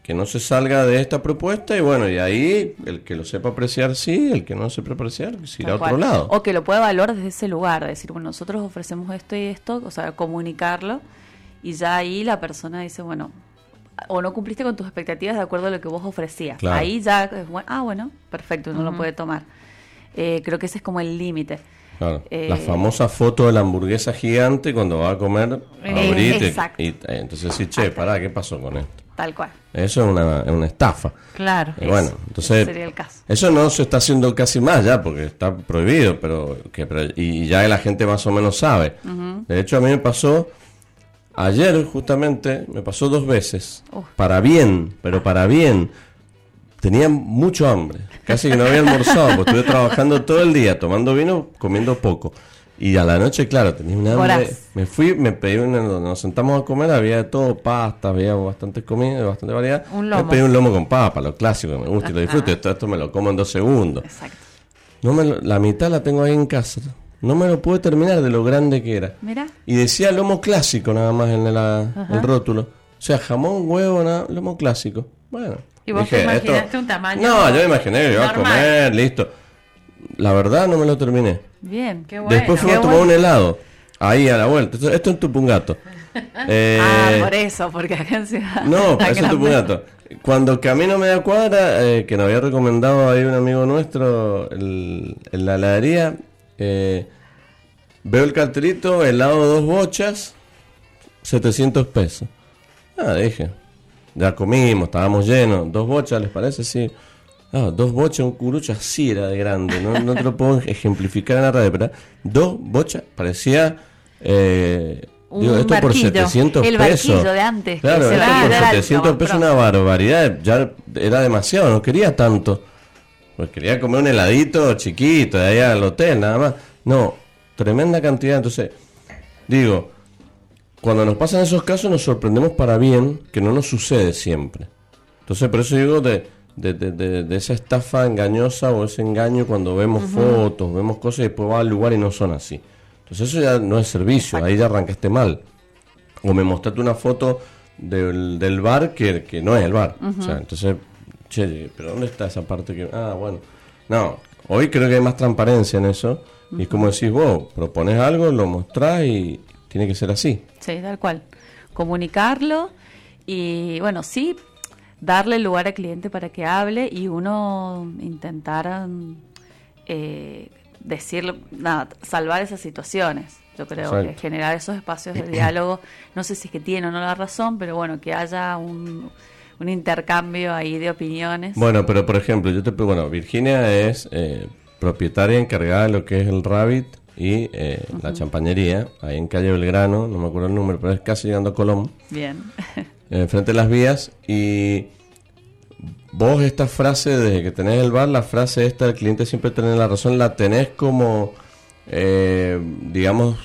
que no se salga de esta propuesta y bueno, y ahí el que lo sepa apreciar sí, el que no sepa apreciar pues irá a otro lado. O que lo pueda valorar desde ese lugar, decir, bueno, nosotros ofrecemos esto y esto, o sea, comunicarlo y ya ahí la persona dice, bueno, o no cumpliste con tus expectativas de acuerdo a lo que vos ofrecías. Ahí ya es bueno, ah, bueno, perfecto, uno lo puede tomar. Eh, creo que ese es como el límite. Claro. la eh, famosa foto de la hamburguesa gigante cuando va a comer, eh, abrir y, entonces sí, che, pará, ¿qué pasó con esto? Tal cual. Eso es una, una estafa. Claro. bueno, entonces. Sería el caso. Eso no se está haciendo casi más ya, porque está prohibido, pero, que, y ya la gente más o menos sabe. De hecho, a mí me pasó. Ayer, justamente, me pasó dos veces. Para bien, pero para bien. Tenía mucho hambre. Casi que no había almorzado, porque estuve trabajando todo el día, tomando vino, comiendo poco. Y a la noche, claro, tenía una hambre. Me fui, me pedí una, nos sentamos a comer, había de todo, pasta, había bastante comida, bastante variedad. Un lomo. Me pedí un lomo con papa, lo clásico, me gusta y lo disfruto. Esto, esto me lo como en dos segundos. Exacto. No me la mitad la tengo ahí en casa. No me lo pude terminar de lo grande que era. Mira. Y decía lomo clásico nada más en el rótulo. O sea, jamón, huevo, nada, lomo clásico. Bueno. ¿Y vos te imaginaste un tamaño? No, yo me imaginé que iba a comer, listo. La verdad no me lo terminé. Bien, qué bueno. Después fuimos a tomar un helado, ahí a la vuelta. Esto, es en Tupungato. Eh, ah, por eso, porque acá en Ciudad. No, eso en es la tu dato. Cuando camino media cuadra, eh, que nos había recomendado ahí un amigo nuestro el- en la heladería, eh, veo el cartelito, helado dos bochas, 700 pesos. Ah, dije, ya comimos, estábamos llenos, dos bochas, ¿les parece? Sí. Ah, dos bochas, un curucho así era de grande, no, no te lo puedo ejemplificar en la radio, pero dos bochas, parecía... Eh, Un digo, esto por barquillo, 700 el pesos. de antes, Claro, esto por era alto, 700 pesos una barbaridad, ya era demasiado, no quería tanto. Pues quería comer un heladito chiquito de allá al hotel, nada más. No, tremenda cantidad. Entonces, digo, cuando nos pasan esos casos nos sorprendemos para bien, que no nos sucede siempre. Entonces, por eso digo de, de, de- de- de esa estafa engañosa o ese engaño cuando vemos fotos, vemos cosas y después va al lugar y no son así. Entonces, eso ya no es servicio, ahí ya arrancaste mal. O me mostraste una foto del, del bar que, que no es el bar. O sea, entonces, che, pero ¿dónde está esa parte que.? Ah, bueno. No, hoy creo que hay más transparencia en eso. Y como decís vos, propones algo, lo mostrás y tiene que ser así. Sí, tal cual. Comunicarlo y, bueno, sí, darle lugar al cliente para que hable y uno intentar mm, eh, decirle, nada, salvar esas situaciones. Yo creo que generar esos espacios de diálogo, no sé si es que tiene o no la razón, pero bueno, que haya un, un intercambio ahí de opiniones. Bueno, pero por ejemplo, yo te bueno, Virginia es eh, propietaria encargada de lo que es el Rabbit y eh, la champañería, ahí en calle Belgrano, no me acuerdo el número, pero es casi llegando a Colón. Bien. eh, frente a las vías y vos esta frase de que tenés el bar, la frase esta del cliente siempre tiene la razón, la tenés como, eh, digamos,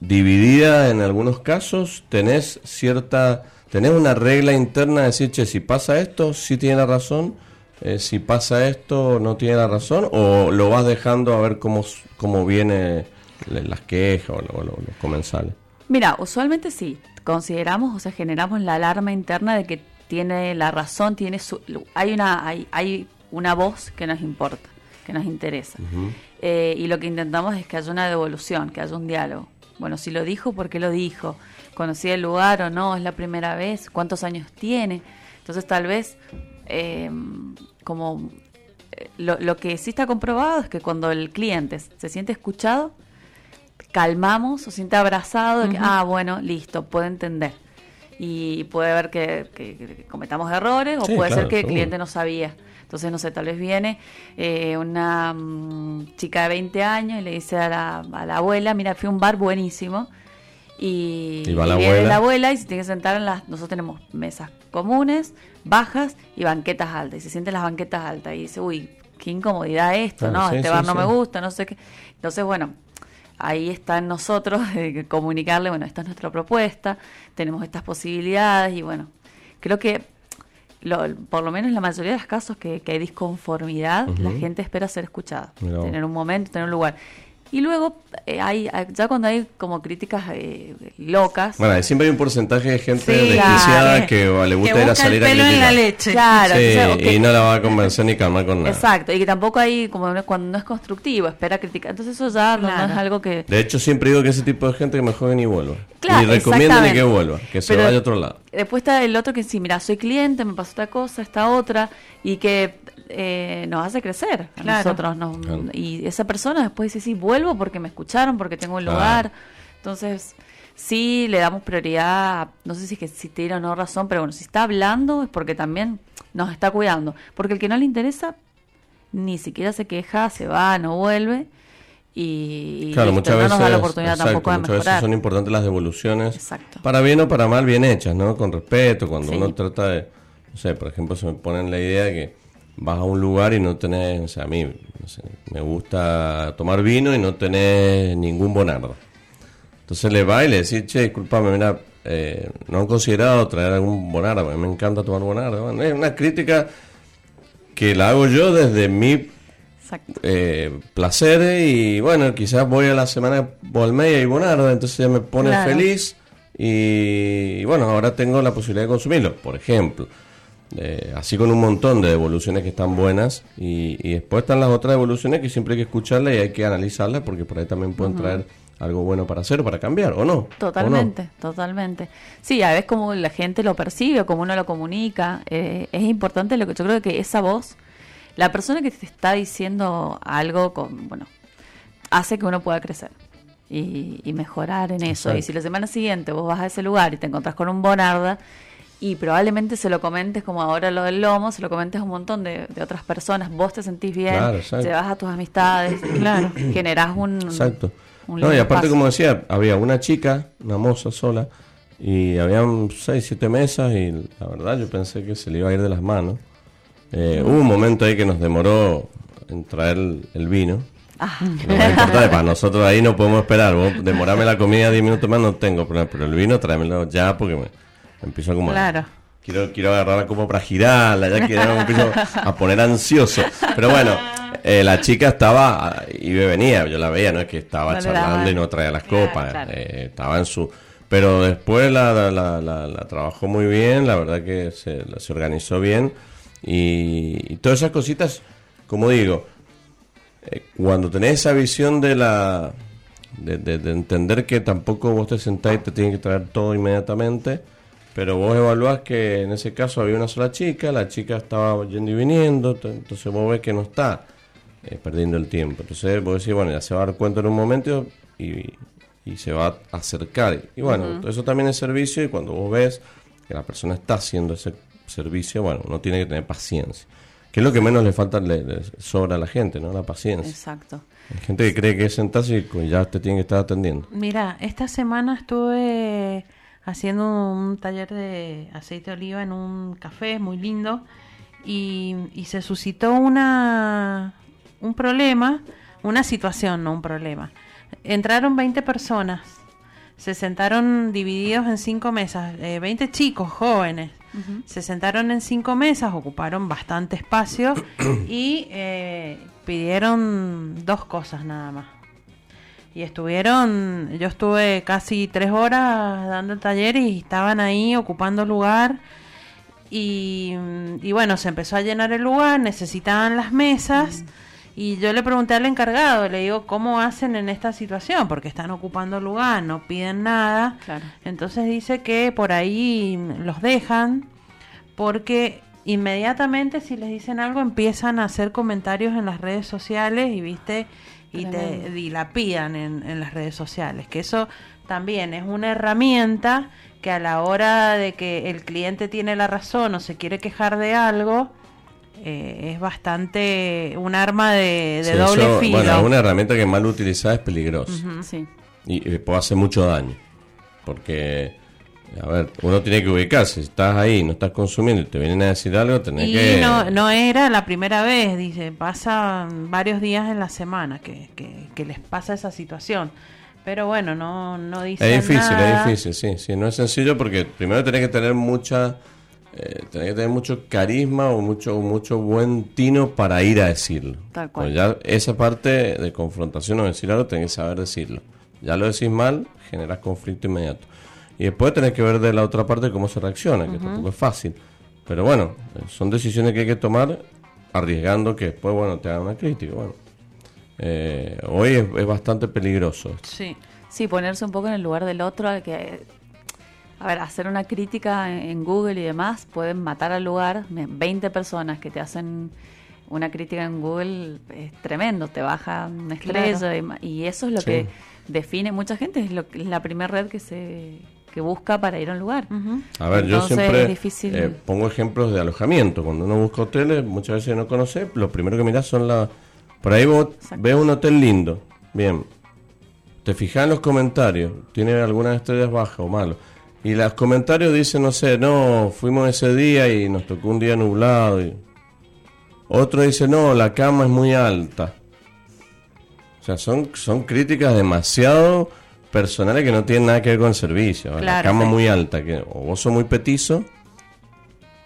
dividida en algunos casos, tenés cierta, tenés una regla interna de decir, che, si pasa esto, sí tiene la razón, eh, si pasa esto, no tiene la razón, o lo vas dejando a ver cómo, cómo viene las quejas o, lo- lo- los comensales. Mira, usualmente sí, consideramos, o sea, generamos la alarma interna de que tiene la razón, tiene su, hay una, hay, hay una voz que nos importa, que nos interesa. Eh, y lo que intentamos es que haya una devolución, que haya un diálogo. Bueno, si lo dijo, ¿por qué lo dijo? ¿Conocía el lugar o no? ¿Es la primera vez? ¿Cuántos años tiene? Entonces tal vez, eh, como eh, lo, lo que sí está comprobado es que cuando el cliente se siente escuchado, calmamos, se siente abrazado, de que, ah, bueno, listo, puede entender. Y puede ver que, que- que cometamos errores o Sí, puede claro, ser que el cliente no sabía. Entonces, no sé, tal vez viene eh, una mm, chica de 20 años y le dice a la, a la abuela, mira, fui a un bar buenísimo. Y, Y va la viene abuela. la abuela y se tiene que sentar en las... Nosotros tenemos mesas comunes, bajas y banquetas altas. Y se siente en las banquetas altas y dice, uy, qué incomodidad esto, Claro, ¿no? sí, este sí, bar no me gusta, no sé qué. Entonces, bueno, ahí está en nosotros eh, comunicarle, bueno, esta es nuestra propuesta, tenemos estas posibilidades y bueno, creo que lo- por lo menos en la mayoría de los casos que, que hay disconformidad, la gente espera ser escuchada, Mirá tener un momento, tener un lugar. Y luego, eh, hay, ya cuando hay como críticas eh, locas, Bueno, siempre hay un porcentaje de gente Sí, desquiciada que le gusta que ir a salir el a pelo en criticar. la leche. claro, Sí, entonces, y no la va a convencer ni calmar con nada. exacto, y que tampoco hay, como cuando no es constructivo, espera criticar, entonces eso ya no- es algo que... De hecho, siempre digo que ese tipo de gente que mejor que ni vuelva. Claro, ni recomienda ni que vuelva, que se Pero vaya a otro lado. Después está el otro que sí, mira, soy cliente, me pasó esta cosa, esta otra, y que eh, nos hace crecer a Claro. nosotros. nos- Claro. Y esa persona después dice, sí, vuelvo porque me escucharon, porque tengo un Claro. lugar. Entonces, sí le damos prioridad, a- no sé si es que si tiene o no razón, pero bueno, si está hablando es porque también nos está cuidando. Porque el que no le interesa, ni siquiera se queja, se va, no vuelve. Y, Claro, muchas no veces, nos da la oportunidad exacto, tampoco de muchas veces son importantes las devoluciones. Exacto. Para bien o para mal, bien hechas, ¿no? Con respeto, cuando Sí. uno trata de, no sé, por ejemplo, se me pone en la idea de que vas a un lugar y no tenés, o sea, a mí, no sé, me gusta tomar vino y no tenés ningún bonardo. Entonces le va y le decís, che, disculpame, mira, eh, no han considerado traer algún bonardo, a mí me encanta tomar bonardo. Bueno, es una crítica que la hago yo desde mi eh, placer y bueno, quizás voy a la semana o al y hay bonarda, entonces ya me pone Claro. feliz y, bueno, ahora tengo la posibilidad de consumirlo, por ejemplo. Eh, así con un montón de devoluciones que están buenas y, y después están las otras devoluciones que siempre hay que escucharlas y hay que analizarlas porque por ahí también pueden traer algo bueno para hacer o para cambiar, ¿o no? Totalmente, totalmente. Sí, a veces como la gente lo percibe, como uno lo comunica, eh, es importante lo que yo creo que esa voz, la persona que te está diciendo algo, con, bueno, hace que uno pueda crecer y, mejorar en eso. Y si la semana siguiente vos vas a ese lugar y te encontrás con un Bonarda, y probablemente se lo comentes como ahora lo del lomo, se lo comentes a un montón de, otras personas, vos te sentís bien, te vas a tus amistades, claro, generás un... Exacto. no, y aparte, como decía, había una chica, una moza sola, y habían seis, siete mesas, y la verdad yo pensé que se le iba a ir de las manos. Eh, hubo un momento ahí que nos demoró en traer el, vino. Ah. No para nosotros ahí no podemos esperar. demorame la comida diez minutos más no tengo pero el vino tráemelo ya porque me, empiezo como claro. quiero quiero agarrar la copa para girarla ya quiero me empiezo a poner ansioso. Pero bueno eh, la chica estaba y venía yo la veía no es que estaba charlando y no traía las copas eh, estaba en su pero después la, la, la, trabajó muy bien la verdad que se, se organizó bien y, todas esas cositas como digo eh, cuando tenés esa visión de la de, de, entender que tampoco vos te sentás y te tienen que traer todo inmediatamente pero vos evaluás que en ese caso había una sola chica, la chica estaba yendo y viniendo, entonces vos ves que no está eh, perdiendo el tiempo. Entonces vos decís, bueno, ya se va a dar cuenta en un momento y, se va a acercar. Y bueno, eso también es servicio y cuando vos ves que la persona está haciendo ese servicio, bueno, uno tiene que tener paciencia. Que es lo que menos le falta, le, sobra a la gente, ¿no? La paciencia. Exacto. Hay gente que cree que es sentarse y ya te tiene que estar atendiendo. Mira, esta semana estuve haciendo un taller de aceite de oliva en un café muy lindo y, se suscitó una un problema, una situación, no un problema. Entraron 20 personas, se sentaron divididos en cinco mesas, eh, 20 chicos jóvenes. Se sentaron en cinco mesas, ocuparon bastante espacio y eh, pidieron dos cosas nada más y estuvieron, yo estuve casi tres horas dando el taller y estaban ahí ocupando lugar y, y bueno, se empezó a llenar el lugar, necesitaban las mesas y yo le pregunté al encargado, le digo, ¿cómo hacen en esta situación? Porque están ocupando lugar, no piden nada. Entonces dice que por ahí los dejan porque inmediatamente si les dicen algo empiezan a hacer comentarios en las redes sociales y viste y te dilapidan en, en las redes sociales, que eso también es una herramienta que a la hora de que el cliente tiene la razón o se quiere quejar de algo, eh, es bastante un arma de, doble filo. Bueno, una herramienta que mal utilizada es peligrosa. y, y, puede hacer mucho daño. Porque a ver, uno tiene que ubicarse. Si estás ahí, no estás consumiendo y te vienen a decir algo, tenés que. No, no era la primera vez, dice. Pasa varios días en la semana que, que, les pasa esa situación. Pero bueno, no, no dice. Es difícil, es difícil, sí, sí. No es sencillo porque primero tenés que tener mucha. Eh, tenés que tener mucho carisma o mucho, mucho buen tino para ir a decirlo. Tal cual. ya esa parte de confrontación o decir algo, tenés que saber decirlo. Ya lo decís mal, generas conflicto inmediato. Y después tenés que ver de la otra parte cómo se reacciona, que tampoco es fácil. Pero bueno, son decisiones que hay que tomar arriesgando que después, bueno, te hagan una crítica. Bueno, eh, hoy es, bastante peligroso. Sí, sí, ponerse un poco en el lugar del otro, que, a ver, hacer una crítica en Google y demás, pueden matar al lugar. 20 personas que te hacen una crítica en Google es tremendo, te baja una estrella y, eso es lo que define mucha gente, es, lo, es la primera red que se que busca para ir a un lugar. A ver, yo siempre eh, pongo ejemplos de alojamiento. Cuando uno busca hoteles, muchas veces no conoce, lo primero que miras son las... Por ahí vos ves un hotel lindo, bien. Te fijas en los comentarios, tiene algunas estrellas bajas o malas. Y los comentarios dicen, no sé, no, fuimos ese día y nos tocó un día nublado. Y... Otro dice, no, la cama es muy alta. O sea, son, son críticas demasiado personales que no tienen nada que ver con el servicio. la cama muy alta, que o vos sos muy petizo,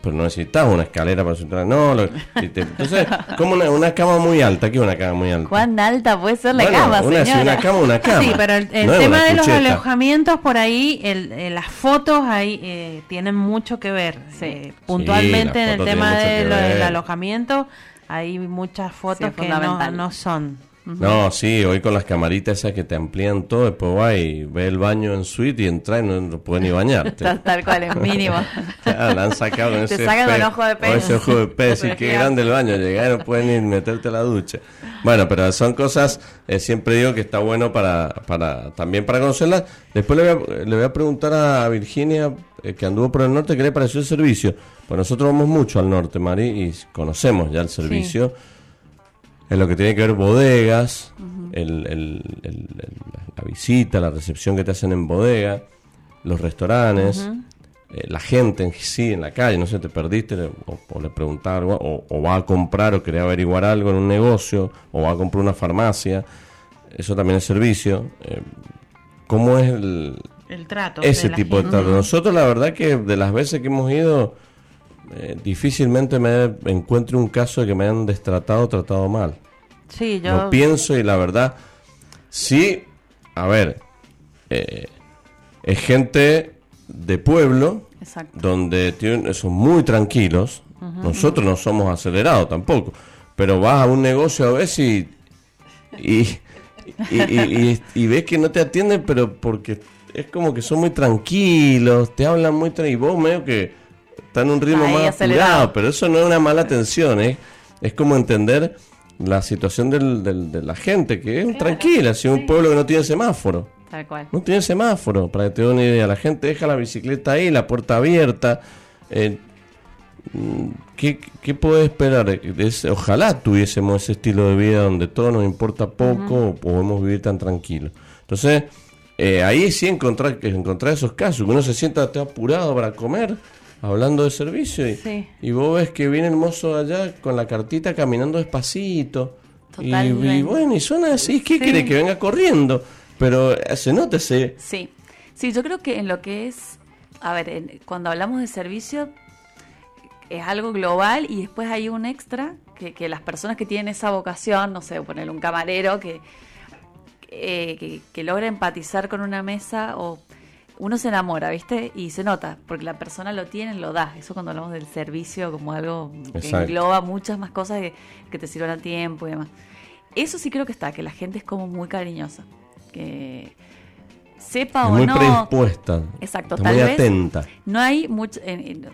pero no necesitas una escalera para subir. No, entonces, como una, cama muy alta, ¿qué es una cama muy alta? ¿Cuán alta puede ser la cama, una, señora? una cama, una cama. Sí, pero el, tema de los alojamientos por ahí, el, las fotos ahí eh, tienen mucho que ver. Eh, puntualmente en el tema del alojamiento, hay muchas fotos que no, no son No, sí, hoy con las camaritas esas que te amplían todo, después va y ve el baño en suite y entra y no, no puede ni bañarte. Tal, tal cual, es mínimo. Ya, la han sacado con Te ese sacan con pe- ojo de pez. con ese ojo de pez, y qué grande el baño, llegar y no pueden ni meterte a la ducha. Bueno, pero son cosas, eh, siempre digo que está bueno para, para también para conocerlas. Después le voy a, le voy a preguntar a Virginia, eh, que anduvo por el norte, qué le pareció el servicio. Pues nosotros vamos mucho al norte, Mari, y conocemos ya el servicio. En lo que tiene que ver bodegas, el- el- el- el- la visita, la recepción que te hacen en bodega, los restaurantes, eh, la gente en sí, en la calle, no sé, te perdiste le- o, o le preguntaba algo, o, o va a comprar o quería averiguar algo en un negocio, o va a comprar una farmacia, eso también es servicio. Eh, ¿Cómo es el, trato. ese tipo de gente. trato? Nosotros la verdad que de las veces que hemos ido, eh, difícilmente me encuentro un caso de que me hayan destratado o tratado mal. Sí, yo. Lo pienso y la verdad, sí, a ver, eh, es gente de pueblo Exacto. donde tienen- son muy tranquilos. Nosotros no somos acelerados tampoco, pero vas a un negocio a veces y, y, y, y- y- y ves que no te atienden, pero porque es como que son muy tranquilos, te hablan muy tranquilos, y vos medio que está en un ritmo Ahí más acelerado. apurado, pero eso no es una mala atención, ¿eh? es como entender la situación del- del- de la gente, que es tranquila, si es un pueblo que no tiene semáforo. Tal cual. No tiene semáforo, para que te dé una idea. La gente deja la bicicleta ahí, la puerta abierta. Eh, mm, ¿qué, ¿Qué puede esperar? Es- ojalá tuviésemos ese estilo de vida donde todo nos importa poco o podemos vivir tan tranquilos. Entonces, eh, ahí sí encontrar, que encontrar esos casos, que uno se sienta apurado para comer, hablando de servicio, y, Sí. y vos ves que viene el mozo allá con la cartita caminando despacito. Y, bueno, y suena así, ¿qué Sí. quiere que venga corriendo? Pero eh, se nota ese... Sí, sí, yo creo que en lo que es, a ver, en- cuando hablamos de servicio es algo global y después hay un extra que, que las personas que tienen esa vocación, no sé, poner un camarero que, eh, que, que logra empatizar con una mesa o uno se enamora, ¿viste? Y se nota, porque la persona lo tiene, lo da. Eso cuando hablamos del servicio como algo que Exacto. engloba muchas más cosas que, que te sirvan a tiempo y demás. Eso sí creo que está, que la gente es como muy cariñosa. Que sepa o muy no. predispuesta. Exacto, está tal muy vez atenta. No hay mucho,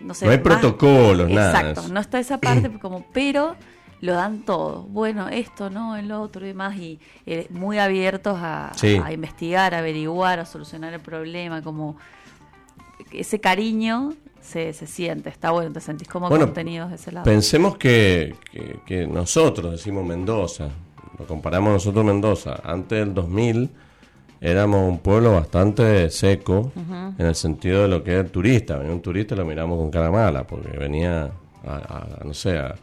no sé. No hay más- protocolos, nada Exacto, no está esa parte como, pero lo dan todo. Bueno, esto, no, el otro y demás, y eh, muy abiertos a, Sí. a investigar, a averiguar, a solucionar el problema, como ese cariño se, se siente, está bueno, te sentís como Bueno, contenidos de ese lado. Pensemos que, que- que nosotros, decimos Mendoza, lo comparamos nosotros Mendoza, antes del 2000 éramos un pueblo bastante seco en el sentido de lo que era el turista. Venía un turista y lo miramos con cara mala porque venía a, a- no sé, a,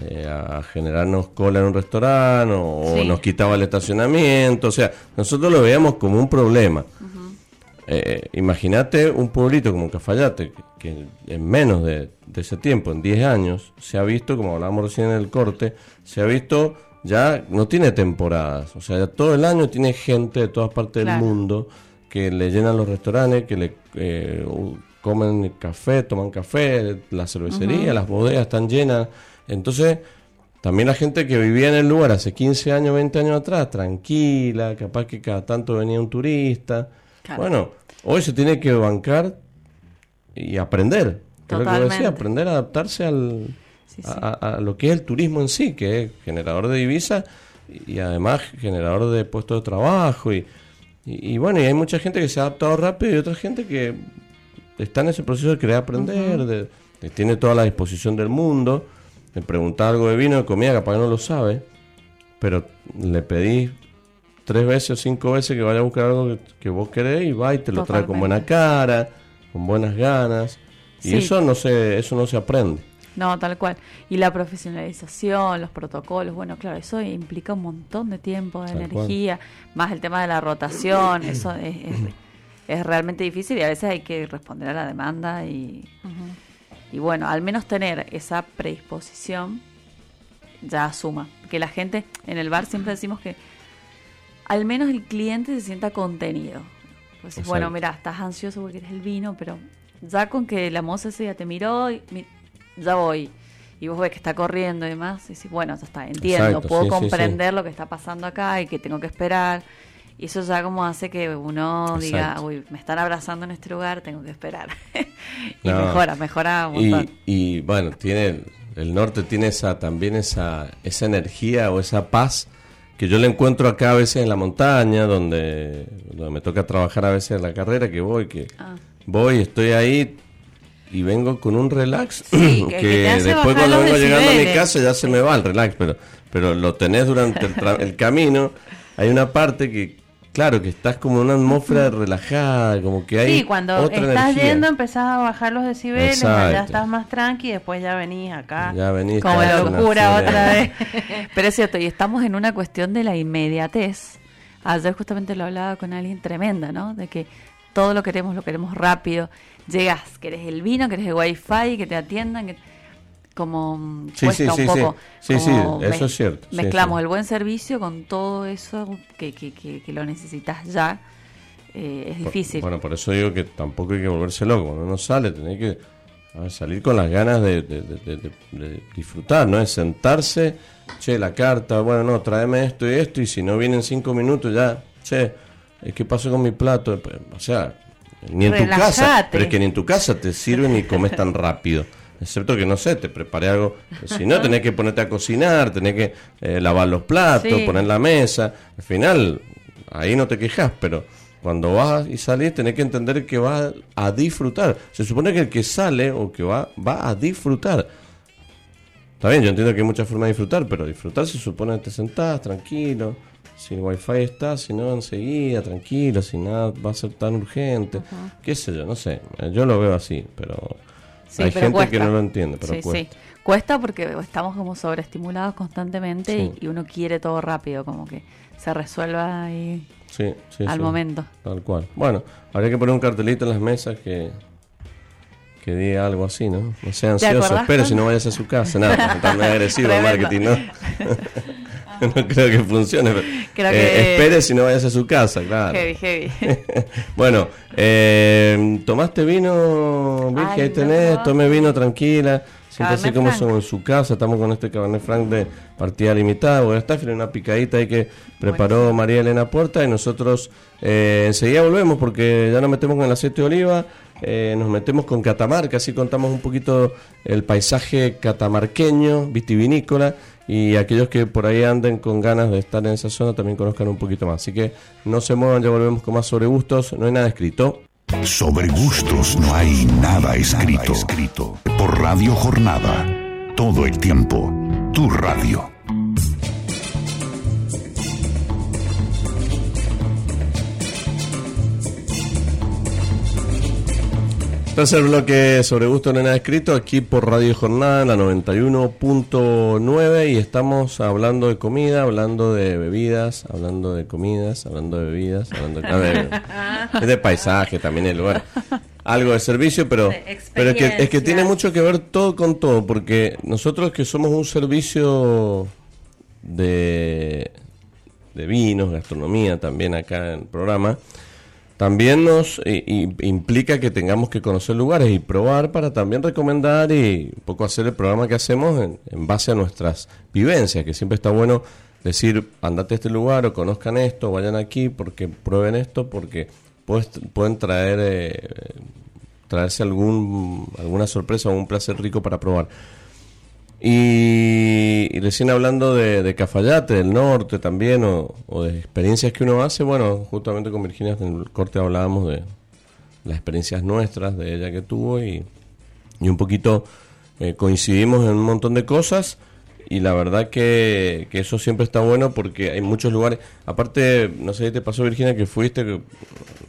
eh, a generarnos cola en un restaurante o, Sí. nos quitaba el estacionamiento. O sea, nosotros lo veíamos como un problema. Eh, Imagínate un pueblito como Cafayate, que, que en menos de, de ese tiempo, en 10 años, se ha visto, como hablábamos recién en el corte, se ha visto ya, no tiene temporadas, o sea, ya todo el año tiene gente de todas partes Claro. del mundo que le llenan los restaurantes, que le eh, comen café, toman café, la cervecería, las bodegas están llenas. Entonces, también la gente que vivía en el lugar hace 15 años, 20 años atrás, tranquila, capaz que cada tanto venía un turista. Claro. Bueno, hoy se tiene que bancar y aprender. Que lo que yo decía, aprender a adaptarse al, Sí, sí. A, lo que es el turismo en sí, que es generador de divisas y, además generador de puestos de trabajo. Y, y, y bueno, y hay mucha gente que se ha adaptado rápido y otra gente que está en ese proceso de querer aprender, de, de tiene toda la disposición del mundo, de preguntar algo de vino, de comida, capaz que no lo sabe, pero le pedís tres veces o cinco veces que vaya a buscar algo que, que vos querés y va y te lo trae con buena cara, con buenas ganas. Y Sí. eso no se, eso no se aprende. No, tal cual. Y la profesionalización, los protocolos, bueno, claro, eso implica un montón de tiempo, de Tal energía, más el tema de la rotación, eso es, es, es realmente difícil y a veces hay que responder a la demanda y, y bueno, al menos tener esa predisposición ya suma. Que la gente, en el bar siempre decimos que al menos el cliente se sienta contenido. Pues bueno, mira, estás ansioso porque eres el vino, pero ya con que la moza ese día te miró, y, mi- ya voy. y vos ves que está corriendo y demás, y decís, bueno, ya está, entiendo, Exacto, puedo sí, sí, sí. comprender lo que está pasando acá y que tengo que esperar. Y eso ya como hace que uno diga, uy, me están abrazando en este lugar, tengo que esperar. y No. mejora, mejora un montón. y, bueno, tiene el norte tiene esa también esa, esa energía o esa paz que yo le encuentro acá a veces en la montaña, donde, donde me toca trabajar a veces en la carrera, que voy, que Ah. voy, estoy ahí y vengo con un relax Sí, que, después cuando vengo llegando a mi casa ya se me va el relax, pero, pero lo tenés durante el, tra- el camino. Hay una parte que, claro, que estás como en una atmósfera relajada, como que hay Sí, cuando otra estás energía. yendo empezás a bajar los decibeles, Exacto. ya estás más tranqui, después ya venís acá. Ya venís Como la locura otra vez. Pero es cierto, y estamos en una cuestión de la inmediatez. Ayer justamente lo hablaba con alguien tremenda, ¿no? De que todo lo queremos, lo queremos rápido. Llegas, querés el vino, querés el wifi, que te atiendan, que como mm, Sí, cuesta sí, un sí, poco. sí. Sí, eso es cierto, Mezclamos el buen servicio con todo eso que, que, que, que lo necesitas ya. Eh, es Por- difícil. Bueno, por eso digo que tampoco hay que volverse loco. Cuando uno sale, tenés que ver, salir con las ganas de, de- de- de- de- de disfrutar, ¿no? Es sentarse, che, la carta, bueno, no, tráeme esto y esto, y si no vienen cinco minutos ya, che, ¿qué pasó con mi plato? O sea, ni en tu casa, pero es que ni en tu casa te sirven ni comes tan rápido. Excepto que, no sé, te preparé algo. Si no, tenés que ponerte a cocinar, tenés que eh, lavar los platos, Sí. poner la mesa. Al final, ahí no te quejas, pero cuando vas y salís tenés que entender que vas a disfrutar. Se supone que el que sale o que va, va a disfrutar. Está bien, yo entiendo que hay muchas formas de disfrutar, pero disfrutar se supone que te sentás tranquilo, si el wifi está, si no enseguida, tranquilo, si nada va a ser tan urgente, qué sé yo, no sé, yo lo veo así, pero Sí, hay pero gente que cuesta. no lo entiende, pero sí, cuesta. sí. Cuesta porque estamos como sobreestimulados constantemente y, y uno quiere todo rápido, como que se resuelva ahí Sí, sí, al momento. Tal cual. Bueno, habría que poner un cartelito en las mesas que que diga algo así, ¿no? No sea ansioso, cuando- si no vayas a su casa. Nada, muy agresivo el marketing, ¿no? no creo que funcione. pero, Creo eh, que- espere si no vayas a su casa, claro. Heavy, heavy. bueno, eh, ¿tomaste vino, Virgen? Ay, tenés, no. tome vino tranquila. Siéntase Cabernet como son en su casa, estamos con este Cabernet Franc de partida limitada. Bueno, está una picadita ahí que preparó María Elena Puerta y nosotros eh, enseguida volvemos porque ya nos metemos con el aceite de oliva, eh, nos metemos con Catamarca, así contamos un poquito el paisaje catamarqueño, vitivinícola y aquellos que por ahí anden con ganas de estar en esa zona también conozcan un poquito más. Así que no se muevan, ya volvemos con más sobre gustos, no hay nada escrito. Sobre gustos no hay nada escrito. escrito. Por Radio Jornada. Todo el tiempo. Tu radio. Tercer bloque sobre gusto no nada escrito aquí por Radio Jornada, la 91.9 y estamos hablando de comida, hablando de bebidas, hablando de comidas, hablando de bebidas, hablando de, es de paisaje también el lugar. Algo de servicio, pero, De pero es, que, es que tiene mucho que ver todo con todo, porque nosotros que somos un servicio de, de vinos, gastronomía también acá en el programa, también nos i- implica que tengamos que conocer lugares y probar para también recomendar y un poco hacer el programa que hacemos en, en base a nuestras vivencias, que siempre está bueno decir, andate a este lugar o conozcan esto, vayan aquí porque prueben esto, porque pues, pueden traer eh, traerse algún alguna sorpresa o un placer rico para probar. Y, recién hablando de, de Cafayate, del norte también, o, o de experiencias que uno hace, bueno, justamente con Virginia en el corte hablábamos de las experiencias nuestras, de ella que tuvo, y, y un poquito eh, coincidimos en un montón de cosas, y la verdad que, que eso siempre está bueno porque hay muchos lugares, aparte, no sé si te pasó Virginia que fuiste, que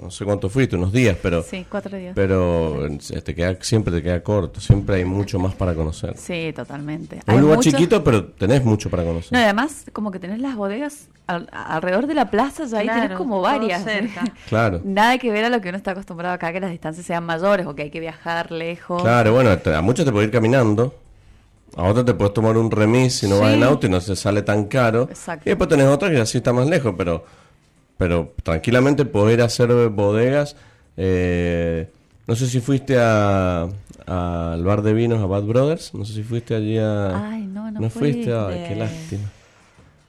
no sé cuánto fuiste, unos días, pero... Sí, cuatro días. Pero eh, te queda, siempre te queda corto, siempre hay mucho más para conocer. Sí, totalmente. Hay un lugar mucho- chiquito, pero tenés mucho para conocer. No, y además, como que tenés las bodegas al- alrededor de la plaza, ya ahí Claro, tenés como varias. cerca. Claro. Nada que ver a lo que uno está acostumbrado acá, que las distancias sean mayores o que hay que viajar lejos. Claro, bueno, a muchos te puedes ir caminando. A otros te puedes tomar un remis si no vas en auto y no se sale tan caro. Exacto. Y después tenés otras que así está más lejos, pero pero tranquilamente poder hacer bodegas eh, No sé si fuiste a al bar de vinos, a Bad Brothers. No sé si fuiste allí a... Ay, no, no, ¿No fui. fuiste? Ay, qué lástima.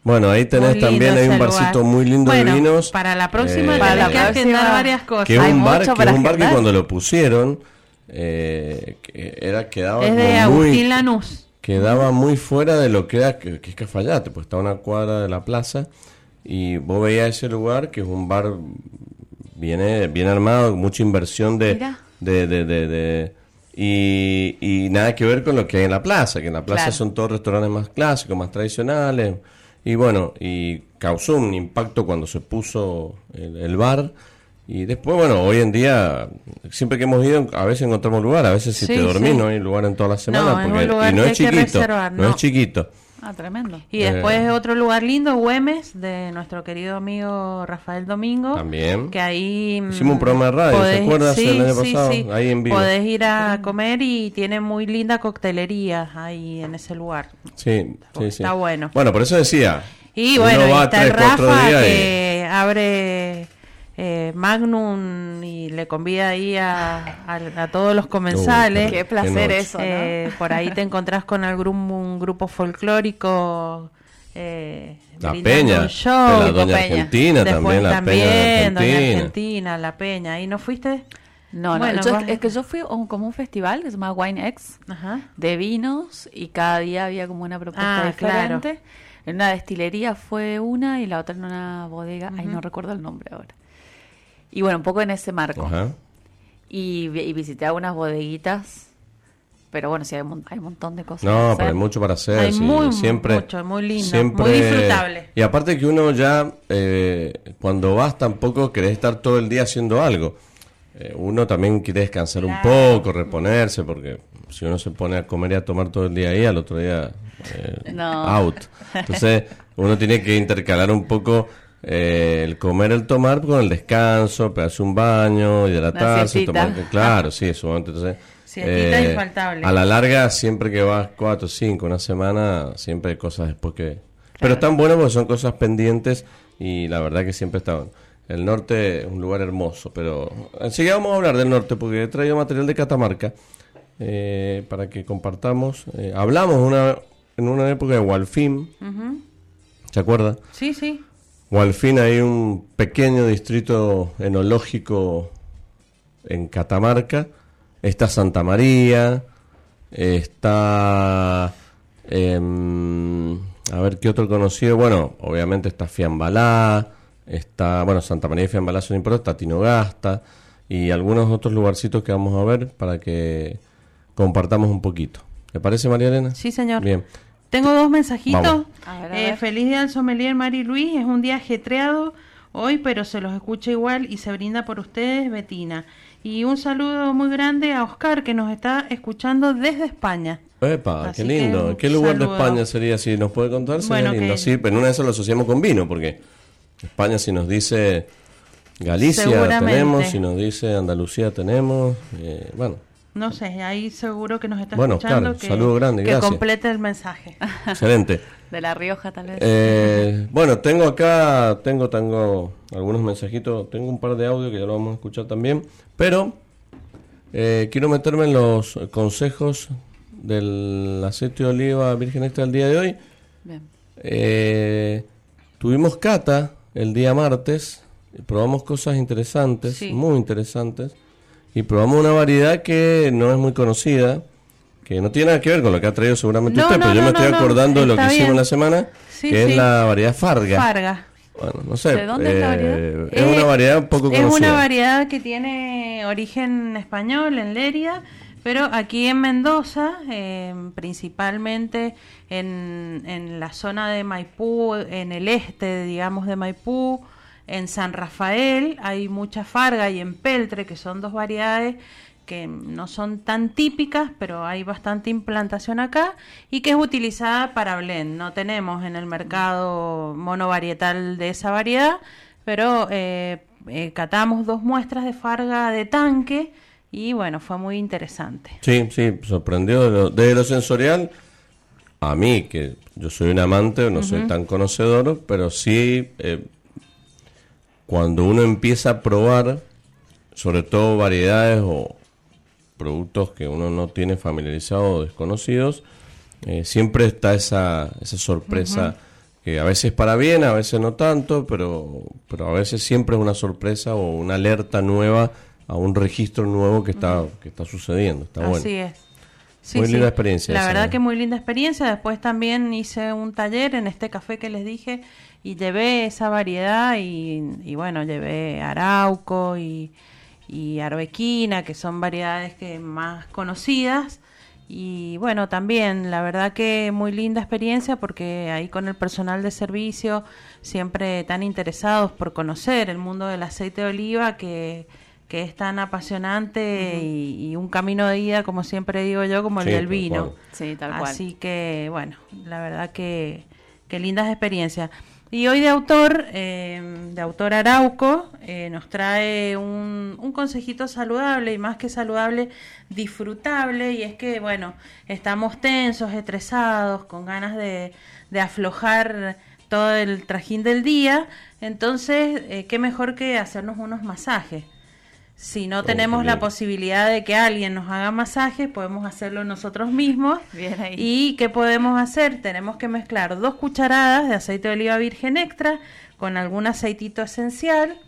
Bueno, ahí tenés también, hay un barcito lugar. muy lindo Bueno, de vinos. Para la próxima Eh, para la próxima- que agendar varias cosas. que es Hay un bar, que, para un bar que cuando lo pusieron, eh, que era, quedaba Es de como muy- Agustín Lanús. Quedaba muy fuera de lo que era que, que es Cafayate, pues está a una cuadra de la plaza y vos veías ese lugar que es un bar bien, bien armado, mucha inversión de, de, de, de- de- y, y nada que ver con lo que hay en la plaza, que en la plaza Claro. son todos restaurantes más clásicos, más tradicionales y bueno, y causó un impacto cuando se puso el, el bar. Y después, bueno, hoy en día, siempre que hemos ido, a veces encontramos lugar, a veces si Sí, te dormís, sí. no hay lugar en toda la semana, No, porque, y no que es que chiquito, reservar, no. no. es chiquito. Ah, tremendo. Y después Eh. otro lugar lindo, Güemes, de nuestro querido amigo Rafael Domingo. También. Que ahí... mm, Hicimos un programa de radio, ¿te acuerdas? Sí, El año sí, pasado, ahí en vivo. Podés ir a comer y tiene muy linda coctelería ahí en ese lugar. Sí, sí, sí. Está bueno. Bueno, por eso decía. Y uno bueno, y está el Rafa días y- que abre eh, Magnum y le convida ahí a, a- a todos los comensales. Uh, Qué placer noche. eso, ¿no? Eh, por ahí te encontrás con algún un grupo folclórico. Eh, La Peña, un show. de la Doña Peña. Argentina, Después también la Peña de también, Doña Argentina. Argentina, La Peña. ¿Ahí no fuiste? No, no, yo- es que yo fui a un- como un festival que se llama Wine X Ajá. de vinos y cada día había como una propuesta Ah, diferente. En una destilería fue una y la otra en una bodega, ay no recuerdo el nombre ahora. Y bueno, un poco en ese marco. Ajá. Y, y visité algunas bodeguitas, pero bueno, sí hay mon- hay un montón de cosas. No, pero hay mucho para hacer. Hay sí, muy, siempre, mucho, muy lindo, siempre- muy disfrutable. Y aparte que uno ya, eh, cuando vas, tampoco querés estar todo el día haciendo algo. Eh, uno también quiere descansar un poco, reponerse, porque si uno se pone a comer y a tomar todo el día ahí, al otro día eh, No. out. Entonces, uno tiene que intercalar un poco eh, el comer, el tomar con el descanso, pegarse un baño, hidratarse, tomar... Claro, sí, eso. Entonces, infaltable. A la larga, siempre que vas cuatro, cinco, una semana, siempre hay cosas después que... Pero están buenas porque son cosas pendientes y la verdad que siempre está bueno. El norte es un lugar hermoso, pero enseguida vamos a hablar del norte porque he traído material de Catamarca eh, para que compartamos. Eh, hablamos una, en una época de Walfim. ¿se acuerda? Sí, sí. Walfin hay un pequeño distrito enológico en Catamarca. Está Santa María, está... em, a ver qué otro conocido. Bueno, obviamente está Fiambalá, está... Bueno, Santa María y Fiambalá son importantes, está Tinogasta y algunos otros lugarcitos que vamos a ver para que compartamos un poquito. ¿Le parece, María Elena? Sí, señor. Bien. Tengo dos mensajitos. Vamos. A ver, a Eh, feliz día al sommelier Mari Luis. Es un día ajetreado hoy, pero se los escucha igual y se brinda por ustedes, Betina. Y un saludo muy grande a Oscar, que nos está escuchando desde España. Epa, Así qué lindo. ¿Qué lugar saludo. de España sería si nos puede contar? Sería Bueno, lindo. que- Sí, pero en una de esas lo asociamos con vino, porque España si nos dice Galicia tenemos, si nos dice Andalucía tenemos, eh, bueno, No sé, ahí seguro que nos está Bueno, escuchando. Oscar, que, saludo grande, que gracias. complete el mensaje. excelente. De La Rioja tal vez. Eh, bueno, tengo acá, tengo, tengo algunos mensajitos, tengo un par de audio que ya lo vamos a escuchar también, pero eh, quiero meterme en los consejos del aceite de oliva virgen extra del día de hoy. Bien. Eh, tuvimos cata el día martes, probamos cosas interesantes, Sí. muy interesantes, y probamos una variedad que no es muy conocida, que no tiene nada que ver con lo que ha traído seguramente No, usted, no, pero yo no, me estoy acordando de lo que hicimos la semana, Sí, que sí. es la variedad Farga. Farga. Bueno, no sé, ¿De dónde es la variedad? eh, es una variedad un poco Es conocida. una variedad que tiene origen español en Leria, pero aquí en Mendoza, eh, principalmente en, en la zona de Maipú, en el este, digamos, de Maipú, en San Rafael hay mucha farga y en Peltre, que son dos variedades que no son tan típicas, pero hay bastante implantación acá y que es utilizada para blend. No tenemos en el mercado monovarietal de esa variedad, pero eh, eh, catamos dos muestras de farga de tanque y bueno, fue muy interesante. Sí, sí, sorprendió de lo, de lo sensorial. A mí, que yo soy un amante, no soy tan conocedor, pero sí, eh, cuando uno empieza a probar, sobre todo variedades o, productos que uno no tiene familiarizado o desconocidos, eh, siempre está esa, esa sorpresa que a veces para bien, a veces no tanto, pero, pero a veces siempre es una sorpresa o una alerta nueva a un registro nuevo que está, que está sucediendo. Está Así es. Muy linda experiencia. La verdad que muy linda experiencia. Después también hice un taller en este café que les dije y llevé esa variedad y, y bueno, llevé arauco y, y arbequina, que son variedades que más conocidas. Y bueno, también la verdad que muy linda experiencia porque ahí con el personal de servicio siempre tan interesados por conocer el mundo del aceite de oliva que, que es tan apasionante y, un camino de ida, como siempre digo yo, como el del vino. Sí, tal cual. Así que bueno, la verdad que, que lindas experiencias. Y hoy de autor, eh, de autor Arauco, eh, nos trae un, un, consejito saludable y más que saludable, disfrutable. Y es que, bueno, estamos tensos, estresados, con ganas de, de aflojar todo el trajín del día. Entonces, eh, qué mejor que hacernos unos masajes. Si no tenemos la posibilidad de que alguien nos haga masajes, podemos hacerlo nosotros mismos. Bien ahí. ¿Y qué podemos hacer? Tenemos que mezclar dos cucharadas de aceite de oliva virgen extra con algún aceitito esencial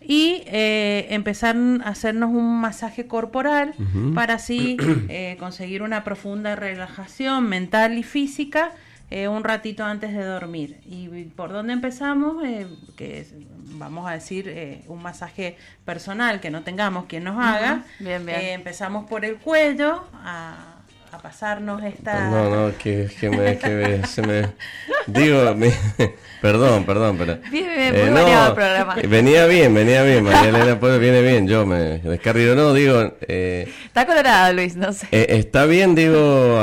y eh, empezar a hacernos un masaje corporal para así eh, conseguir una profunda relajación mental y física eh, un ratito antes de dormir. ¿Y por dónde empezamos? Eh, que vamos a decir eh, un masaje personal que no tengamos quien nos haga. Bien, bien. empezamos por el cuello a a pasarnos esta... No, no, que, que, me, que se me... Digo, perdón, perdón, pero... Bien, bien, eh, muy el programa. Venía bien, venía bien, María Elena, pues viene bien, yo me descarrillo, no, digo... Eh, está colorado, Luis, no sé. Eh, está bien, digo,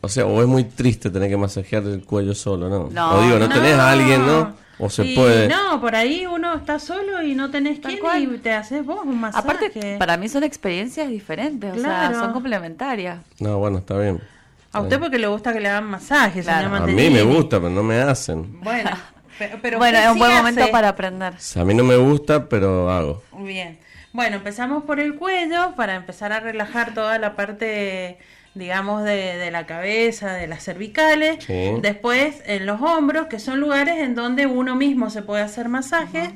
o sea, o es muy triste tener que masajear el cuello solo, ¿no? No, o digo, no, tenés a alguien, ¿no? O se puede. No, por ahí uno está solo y no tenés quien y te haces vos un masaje. Aparte, para mí son experiencias diferentes, o sea, son complementarias. No, bueno, está bien. A usted porque le gusta que le hagan masajes, A mí me gusta, pero no me hacen. Bueno, pero, bueno, es un buen momento para aprender. A mí no me gusta, pero hago. Bien. Bueno, empezamos por el cuello para empezar a relajar toda la parte digamos, de, de, la cabeza, de las cervicales, después en los hombros, que son lugares en donde uno mismo se puede hacer masajes.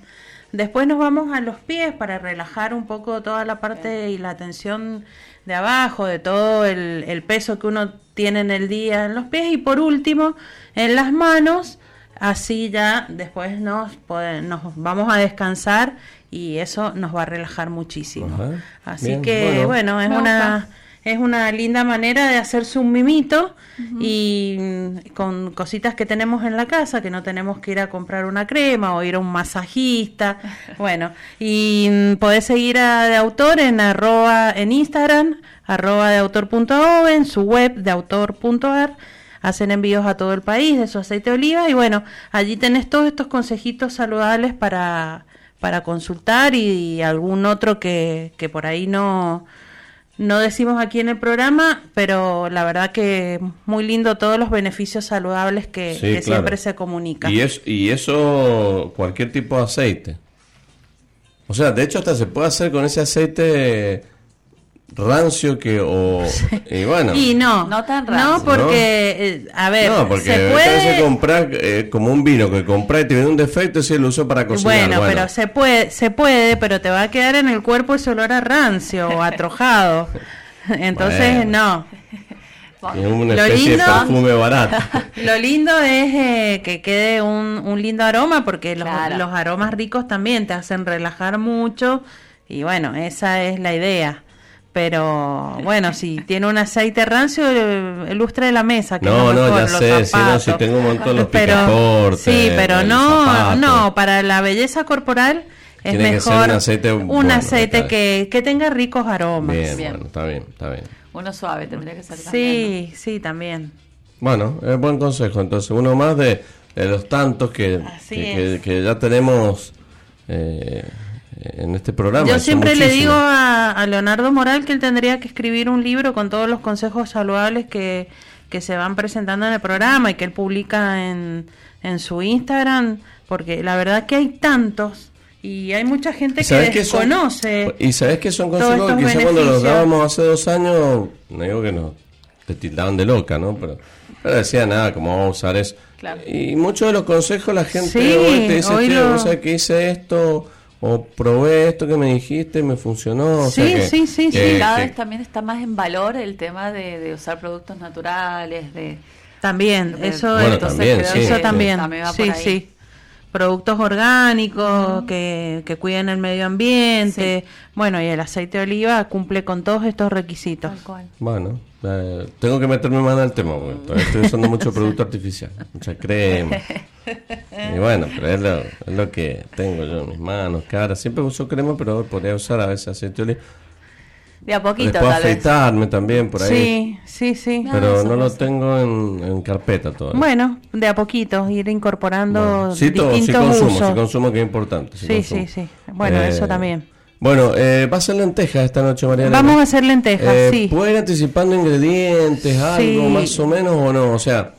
Después nos vamos a los pies para relajar un poco toda la parte y la tensión de abajo, de todo el, el, peso que uno tiene en el día en los pies. Y por último, en las manos, así ya después nos, nos vamos a descansar y eso nos va a relajar muchísimo. Así que, bueno, es una es una linda manera de hacerse un mimito y mm, con cositas que tenemos en la casa, que no tenemos que ir a comprar una crema o ir a un masajista. bueno, y mm, podés seguir a De Autor en arroba en Instagram, arroba de autor.o, en su web de autor.ar hacen envíos a todo el país de su aceite de oliva y bueno, allí tenés todos estos consejitos saludables para, para consultar y, y algún otro que, que por ahí no, no decimos aquí en el programa, pero la verdad que muy lindo todos los beneficios saludables que, siempre se comunican. Y, es, y eso, cualquier tipo de aceite. O sea, de hecho hasta se puede hacer con ese aceite rancio que o y bueno. Y no no tan rancio. no porque eh, a ver no porque se puede comprar eh, como un vino que compras y te viene un defecto si lo uso para cocinar bueno, pero se puede se puede pero te va a quedar en el cuerpo ese olor a rancio o atrojado. Entonces no. Es una especie de perfume barato. Lo lindo es eh, que quede un, un, lindo aroma porque los, los aromas ricos también te hacen relajar mucho. Y bueno, esa es la idea. Pero bueno, si tiene un aceite rancio, el lustre de la mesa. Que no, no, ya sé, si, no, si tengo un montón los pero, Sí, pero no, no, para la belleza corporal es mejor un aceite, un aceite que, que, tenga ricos aromas. Bien, Bueno, está bien, está bien. Uno suave tendría que ser Sí, sí, también. Bueno, es buen consejo. Entonces, uno más de, de los tantos que, que, que, ya tenemos... Eh, en este programa. Yo siempre le digo a, Leonardo Moral que él tendría que escribir un libro con todos los consejos saludables que, que se van presentando en el programa y que él publica en, en su Instagram, porque la verdad que hay tantos Y hay mucha gente ¿Y que son? desconoce. Y sabes que son consejos que quizá cuando los dábamos hace dos años, no digo que no, te tildaban de loca, ¿no? Pero, pero decían nada, como vamos a usar eso. Claro. Y muchos de los consejos la gente Sí, hoy te dice, hoy "Che, lo- vos sabés que hice esto, o probé esto que me dijiste y me funcionó. o sea Sí, que- sí, sí, que- Y cada que- vez también está más en valor el tema de, de usar productos naturales, de... También, eso, Bueno, entonces, también, creo sí, que eso sí. también, También va sí, por ahí. sí. Productos orgánicos que, que cuiden el medio ambiente. Bueno, y el aceite de oliva cumple con todos estos requisitos. Tal cual. Bueno, eh, tengo que meterme más en el tema, porque todavía estoy usando mucho producto artificial, mucha crema. Y bueno, pero es lo, es lo que tengo yo en mis manos, cara. Siempre uso crema, pero podría usar a veces aceite de oliva. De a poquito, Después tal vez. afeitarme también por ahí. Sí, sí, sí. Ah, Pero eso no lo tengo en, en carpeta todavía. Bueno, de a poquito, ir incorporando Bueno, sí, todo, sí distintos consumo, usos. sí consumo que es importante. sí Sí, consumo. sí, sí. Bueno, Eh, eso también. Bueno, eh, va a ser lentejas esta noche, Mariana. Vamos a hacer lentejas, Eh, sí. ¿Pueden anticipando ingredientes, algo Sí. más o menos o no? O sea,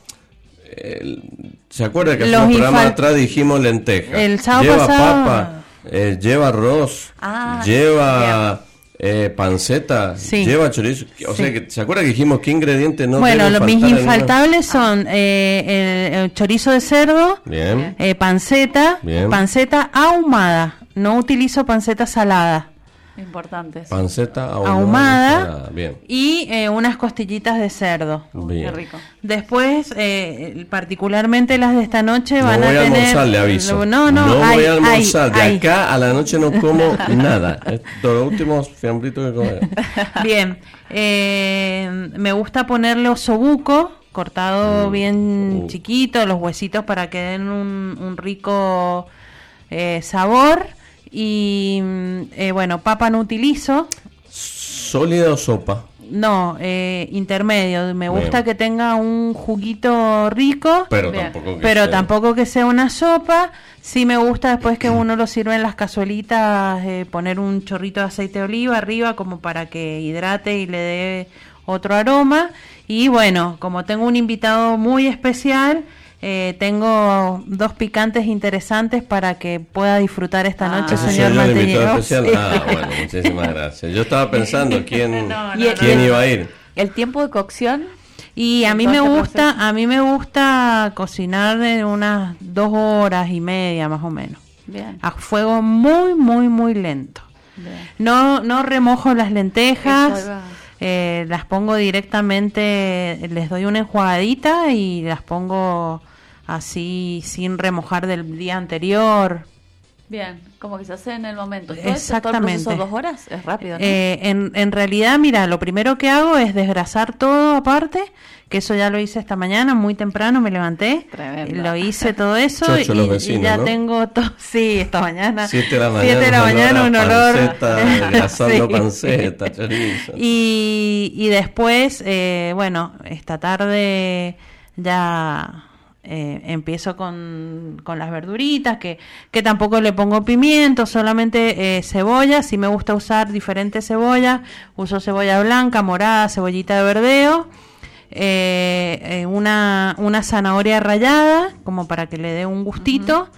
el- ¿se acuerda que hace Los programas infal- atrás dijimos lentejas? El sábado lleva pasado- papa, eh, lleva arroz, Ah, lleva eh, panceta, Sí. lleva chorizo. O sea, que, ¿se acuerda que dijimos qué ingredientes no bueno, deben lo, mis infaltables son eh, el, el chorizo de cerdo, Bien. eh, panceta, Bien. panceta ahumada. No utilizo panceta salada. Importantes. Panceta ahumada. Ahumada. Bien. Y eh, unas costillitas de cerdo. Bien. qué rico. Después, eh, particularmente las de esta noche No van voy a tener. almorzar, le aviso. No, no, hay, voy a almorzar. hay, de hay. acá a la noche no como nada. Es lo último fiambrito que comí. Bien, eh, me gusta ponerle osobuco, cortado bien Uh. chiquito, los huesitos para que den un, un rico eh, sabor. Y eh, bueno, papa no utilizo. ¿Sólida o sopa? No, eh, intermedio. Me gusta Bien. que tenga un juguito rico. Pero Bien. tampoco que Pero sea- tampoco que sea una sopa. Sí me gusta después que uno lo sirve en las cazuelitas, eh, poner un chorrito de aceite de oliva arriba como para que hidrate y le dé otro aroma. Y bueno, como tengo un invitado muy especial, eh, tengo dos picantes interesantes para que pueda disfrutar esta Ah. noche, ¿Ese soy señor especial? Sí. Ah, bueno, muchísimas gracias. Yo estaba pensando quién, No, no, quién no. iba a ir. El tiempo de cocción, Y a En mí me este gusta, proceso. a mí me gusta cocinar de unas dos horas y media más o menos, bien. a fuego muy, muy, muy lento. bien. No, no remojo las Eso lentejas, eh, las pongo directamente, les doy una enjuagadita y las pongo así sin remojar del día anterior. Bien, como que se hace en el momento. ¿Todo eso, todo el Exactamente. proceso dos horas? Es rápido, ¿no? Eh, en, en realidad, mira, lo primero que hago es desgrasar todo aparte, que eso ya lo hice esta mañana, muy temprano me levanté, Tremendo. lo hice todo eso Chocho y, ya ¿no? tengo todo, sí, esta mañana, Siete de la mañana. siete de la mañana, un olor, Panceta, desgrasando Sí. panceta, chorizo. Y, y después, eh, bueno, esta tarde ya eh, empiezo con, con las verduritas, que, que tampoco le pongo pimiento, solamente eh, cebolla. Si me gusta usar diferentes cebollas, uso cebolla blanca, morada, cebollita de verdeo. eh, una, una zanahoria rallada, como para que le dé un gustito.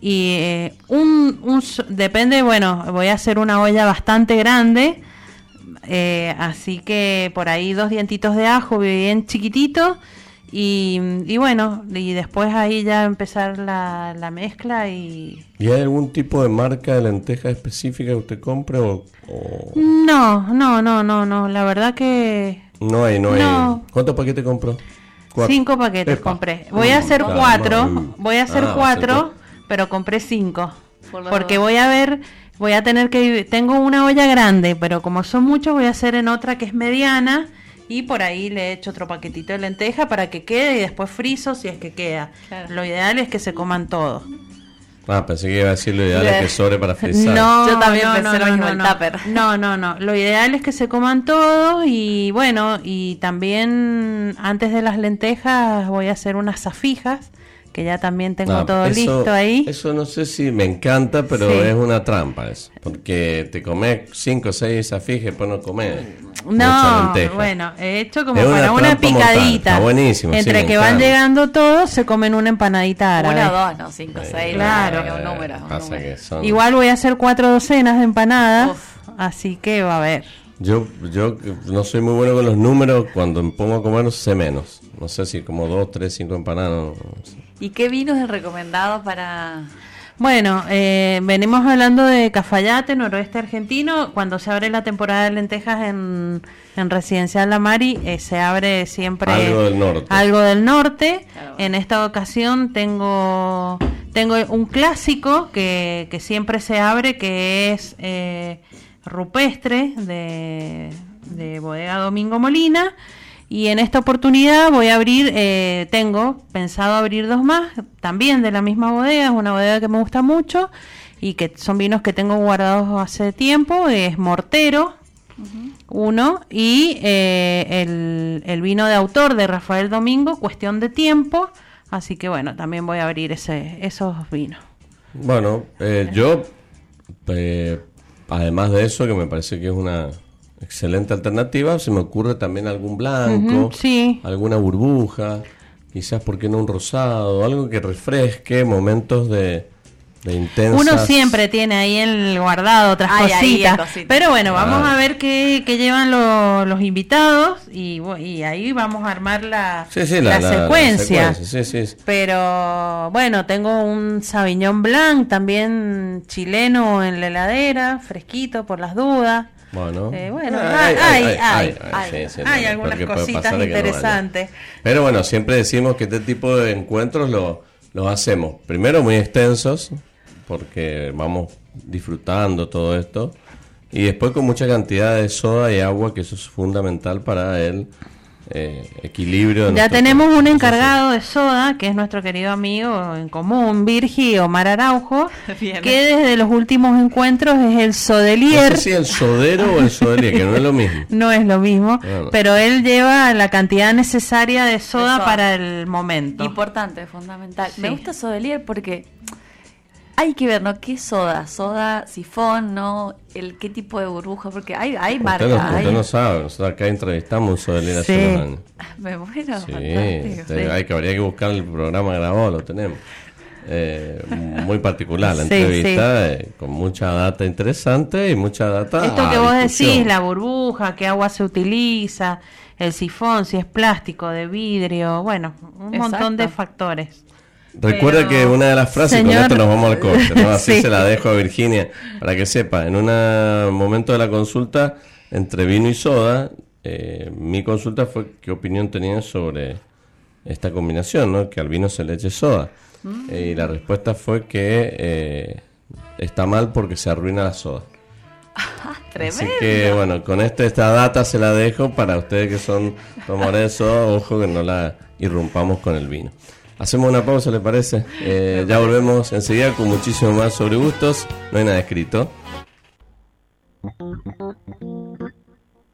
Y eh, un, depende, bueno, voy a hacer una olla bastante grande. Eh, así que por ahí dos dientitos de ajo bien chiquititos. Y, y bueno, y después ahí ya empezar la, la mezcla y... ¿Y hay algún tipo de marca de lenteja específica que usted compre o, o No, no, no, no, no. La verdad que no hay? No hay. No. ¿Cuántos paquetes compró? Cuatro. cinco paquetes Epa. compré. Voy a hacer cuatro, voy a hacer Ah, cuatro, pero compré cinco. Por Porque voy a ver, voy a tener que... Tengo una olla grande, pero como son muchos voy a hacer en otra que es mediana. Y por ahí le echo otro paquetito de lenteja para que quede y después friso si es que queda. Claro. Lo ideal es que se coman todo. Ah, pensé que iba a decir lo ideal es que sobre para frizar. No, Yo también no, pensé no, lo no, mismo, no, el no. tupper. No, no, no. Lo ideal es que se coman todos y bueno, y también antes de las lentejas voy a hacer unas zafijas que ya también tengo No, todo eso- listo ahí. Eso no sé si me encanta, pero Sí. es una trampa eso. Porque te comes 5 o 6 afijes y después no comes No, bueno, he hecho como Es una para una picadita. Está buenísimo, Entre que van llegando todos, se comen una empanadita árabe. Una o dos, no, cinco, seis. Claro. no, un número. un número. son- Igual voy a hacer cuatro docenas de empanadas, Uf. así que va a ver. Yo, yo no soy muy bueno con los números, cuando me pongo a comer sé menos. No sé si como 2, 3, 5 empanadas. no- no sé. ¿Y qué vino es el recomendado para...? Bueno, eh, venimos hablando de Cafayate, noroeste argentino. Cuando se abre la temporada de lentejas en, en Residencial La Mari, eh, se abre siempre Algo del norte. algo del norte. Claro. En esta ocasión tengo, tengo un clásico que, que siempre se abre, que es eh, rupestre de, de Bodega Domingo Molina. Y en esta oportunidad voy a abrir, eh, tengo pensado abrir dos más, también de la misma bodega, es una bodega que me gusta mucho y que son vinos que tengo guardados hace tiempo, es Mortero, uno, y eh, el, el vino de autor de Rafael Domingo, Cuestión de Tiempo, así que bueno, también voy a abrir ese, esos vinos. Bueno, eh, yo, eh, además de eso, que me parece que es una excelente alternativa, se me ocurre también algún blanco, sí. alguna burbuja, quizás, ¿por qué no un rosado? Algo que refresque momentos de, de intensas... Uno siempre tiene ahí el guardado otras Ay, ahí, cositas. Pero bueno, vamos Ah. a ver qué, qué llevan lo- los invitados y, ahí vamos a armar la, Sí, sí, la la, la- la secuencia. secuencia, sí, sí, sí. Pero bueno, tengo un Sauvignon Blanc también chileno en la heladera, fresquito por las dudas. Bueno, Eh, bueno, Ay, hay, sí, sí, algunas cositas no interesantes. Pero bueno, siempre decimos que este tipo de encuentros lo- los hacemos primero muy extensos, porque vamos disfrutando todo esto, y después con mucha cantidad de soda y agua, que eso es fundamental para el eh, equilibrio. Ya tenemos un encargado de soda, que es nuestro querido amigo en común, Virgi Omar Araujo, Bien. que desde los últimos encuentros es el No sodelier. sé si el sodero o el sodelier, que no es lo mismo. No es lo mismo, Bueno. pero él lleva la cantidad necesaria de soda, soda. para el momento. Importante, fundamental. Sí. Me gusta Sodelier porque hay que ver, ¿no? ¿Qué soda? ¿Soda, sifón, no? El, ¿Qué tipo de burbuja? Porque hay, hay Usted no, hay- no sabe, nosotros acá entrevistamos un sodelier hace Sí. unos años. Me muero. Sí, fantástico, usted- sí. hay que habría que buscar el programa grabado, lo tenemos. Eh, muy particular la Sí, entrevista, eh, con mucha data interesante y mucha data. Esto a que vos discusión. decís, la burbuja, qué agua se utiliza, el sifón, si es plástico, de vidrio, bueno, un montón de factores. Recuerda Pero, que una de las frases, señor- con esto nos vamos al corte, ¿no? así Sí. se la dejo a Virginia, para que sepa, en un momento de la consulta entre vino y soda, eh, mi consulta fue qué opinión tenían sobre esta combinación, ¿no? que al vino se le eche soda. Eh, y la respuesta fue que eh, está mal porque se arruina la soda. Tremendo. Así que bueno, con este, esta data se la dejo para ustedes que son tomadores de soda, ojo que no la irrumpamos con el vino. Hacemos una pausa, ¿le parece? Eh, ya volvemos enseguida con muchísimo más sobre gustos. No hay nada escrito.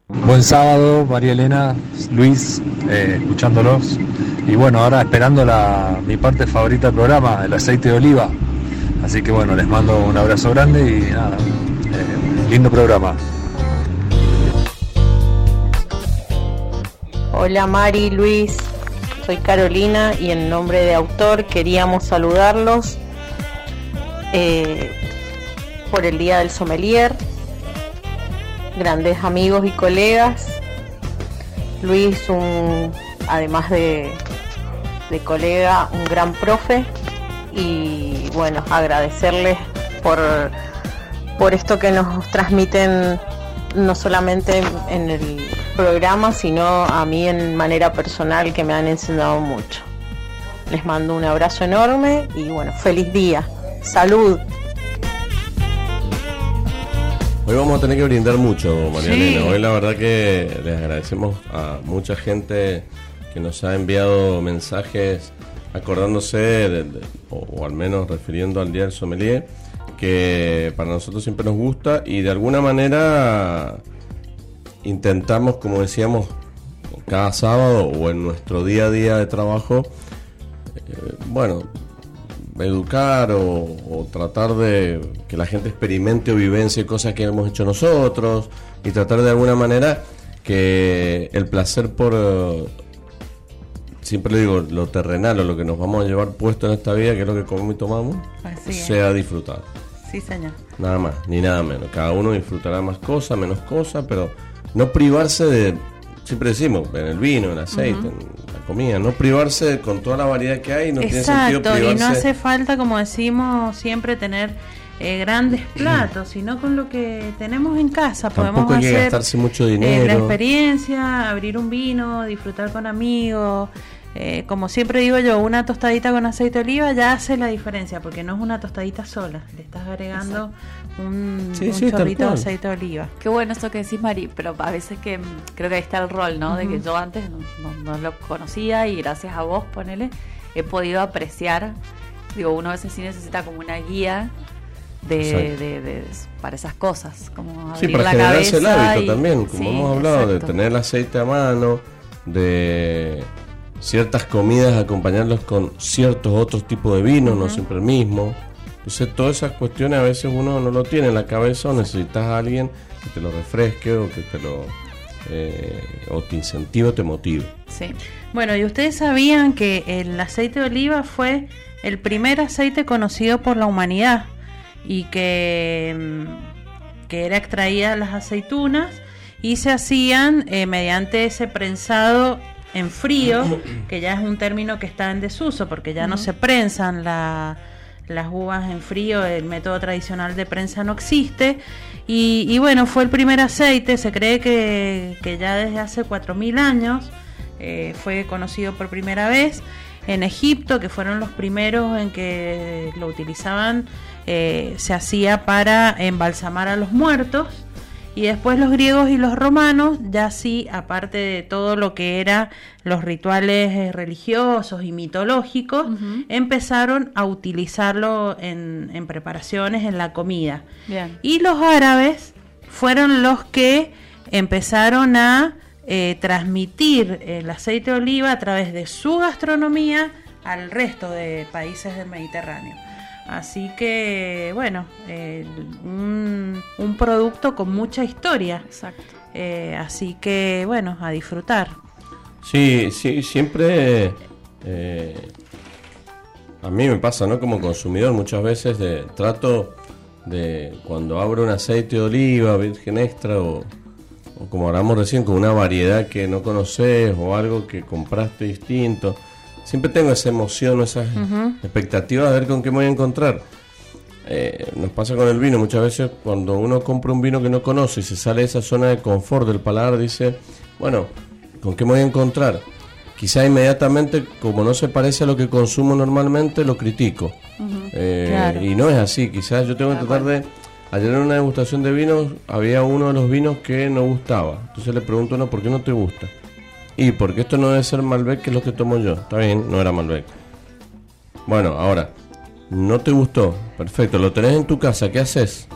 Buen sábado, María Elena, Luis, eh, escuchándolos. Y bueno, ahora esperando la, mi parte favorita del programa, el aceite de oliva. Así que bueno, les mando un abrazo grande y nada, eh, lindo programa. Hola Mari, Luis, soy Carolina y en nombre de autor queríamos saludarlos eh, por el Día del Sommelier, grandes amigos y colegas. Luis, un, además de, de colega, un gran profe y bueno, agradecerles por, por esto que nos transmiten no solamente en, el programa, sino a mí en manera personal que me han enseñado mucho. Les mando un abrazo enorme y bueno, feliz día. Salud. Hoy vamos a tener que brindar mucho, María Sí. Elena. Hoy la verdad que les agradecemos a mucha gente que nos ha enviado mensajes acordándose, de- de- o, o al menos refiriendo al Día del Sommelier, que para nosotros siempre nos gusta y de alguna manera intentamos, como decíamos, cada sábado o en nuestro día a día de trabajo, eh, bueno, educar o, tratar de que la gente experimente o vivencie cosas que hemos hecho nosotros y tratar de alguna manera que el placer por eh, siempre le digo lo terrenal o lo que nos vamos a llevar puesto en esta vida que es lo que comemos y tomamos sea disfrutado sí señor. Nada más ni nada menos. Cada uno disfrutará más cosas menos cosas pero no privarse de siempre decimos en el vino en el aceite en la comida no privarse con toda la variedad que hay no tiene sentido privarse y no hace falta como decimos siempre tener eh, grandes platos, sino con lo que tenemos en casa. Podemos hay hacer que gastarse mucho eh, dinero. la experiencia, abrir un vino, disfrutar con amigos. Eh, como siempre digo yo, una tostadita con aceite de oliva ya hace la diferencia, porque no es una tostadita sola, le estás agregando un, chorrito de aceite de oliva. Qué bueno eso que decís, Mari, pero a veces que creo que ahí está el rol, ¿no? De que yo antes no, lo conocía y gracias a vos, ponele, he podido apreciar. Digo, uno a veces sí necesita como una guía de, para esas cosas, como sí, para generarse el hábito también, como hemos hablado, de tener el aceite a mano, de ciertas comidas acompañarlos con ciertos otros tipos de vinos, no siempre el mismo. Entonces todas esas cuestiones a veces uno no lo tiene en la cabeza o necesitas a alguien que te lo refresque o que te lo eh, o te incentive o te motive. Sí. Bueno, y ustedes sabían que el aceite de oliva fue el primer aceite conocido por la humanidad y que, mm, que era extraída las aceitunas y se hacían eh, mediante ese prensado en frío, que ya es un término que está en desuso porque ya no se prensan las uvas en frío, el método tradicional de prensa no existe. Y, bueno, fue el primer aceite, se cree que, que ya desde hace 4.000 años eh, fue conocido por primera vez en Egipto, que fueron los primeros en que lo utilizaban eh, se hacía para embalsamar a los muertos. Y después los griegos y los romanos, ya sí, aparte de todo lo que eran los rituales eh, religiosos y mitológicos, empezaron a utilizarlo en, preparaciones, en la comida. Y los árabes fueron los que empezaron a eh, transmitir el aceite de oliva a través de su gastronomía al resto de países del Mediterráneo. Así que, bueno, un, producto con mucha historia. Exacto. Eh, así que, bueno, a disfrutar. Sí, sí, siempre eh, a mí me pasa, ¿no? Como consumidor muchas veces de, trato de cuando abro un aceite de oliva, virgen extra o, o como hablamos recién, con una variedad que no conoces o algo que compraste distinto Siempre tengo esa emoción, esa expectativa de ver con qué me voy a encontrar. Eh, nos pasa con el vino, muchas veces cuando uno compra un vino que no conoce y se sale de esa zona de confort del paladar, dice, bueno, ¿con qué me voy a encontrar? Quizá inmediatamente, como no se parece a lo que consumo normalmente, lo critico. Eh, y no es así, quizás yo tengo que tratar de... Ayer en una degustación de vinos había uno de los vinos que no gustaba. Entonces le pregunto, no, ¿por qué no te gusta? Y porque esto no debe ser Malbec, que es lo que tomo yo. Está bien, no era Malbec. Bueno, ahora, no te gustó. Perfecto, lo tenés en tu casa, ¿qué haces?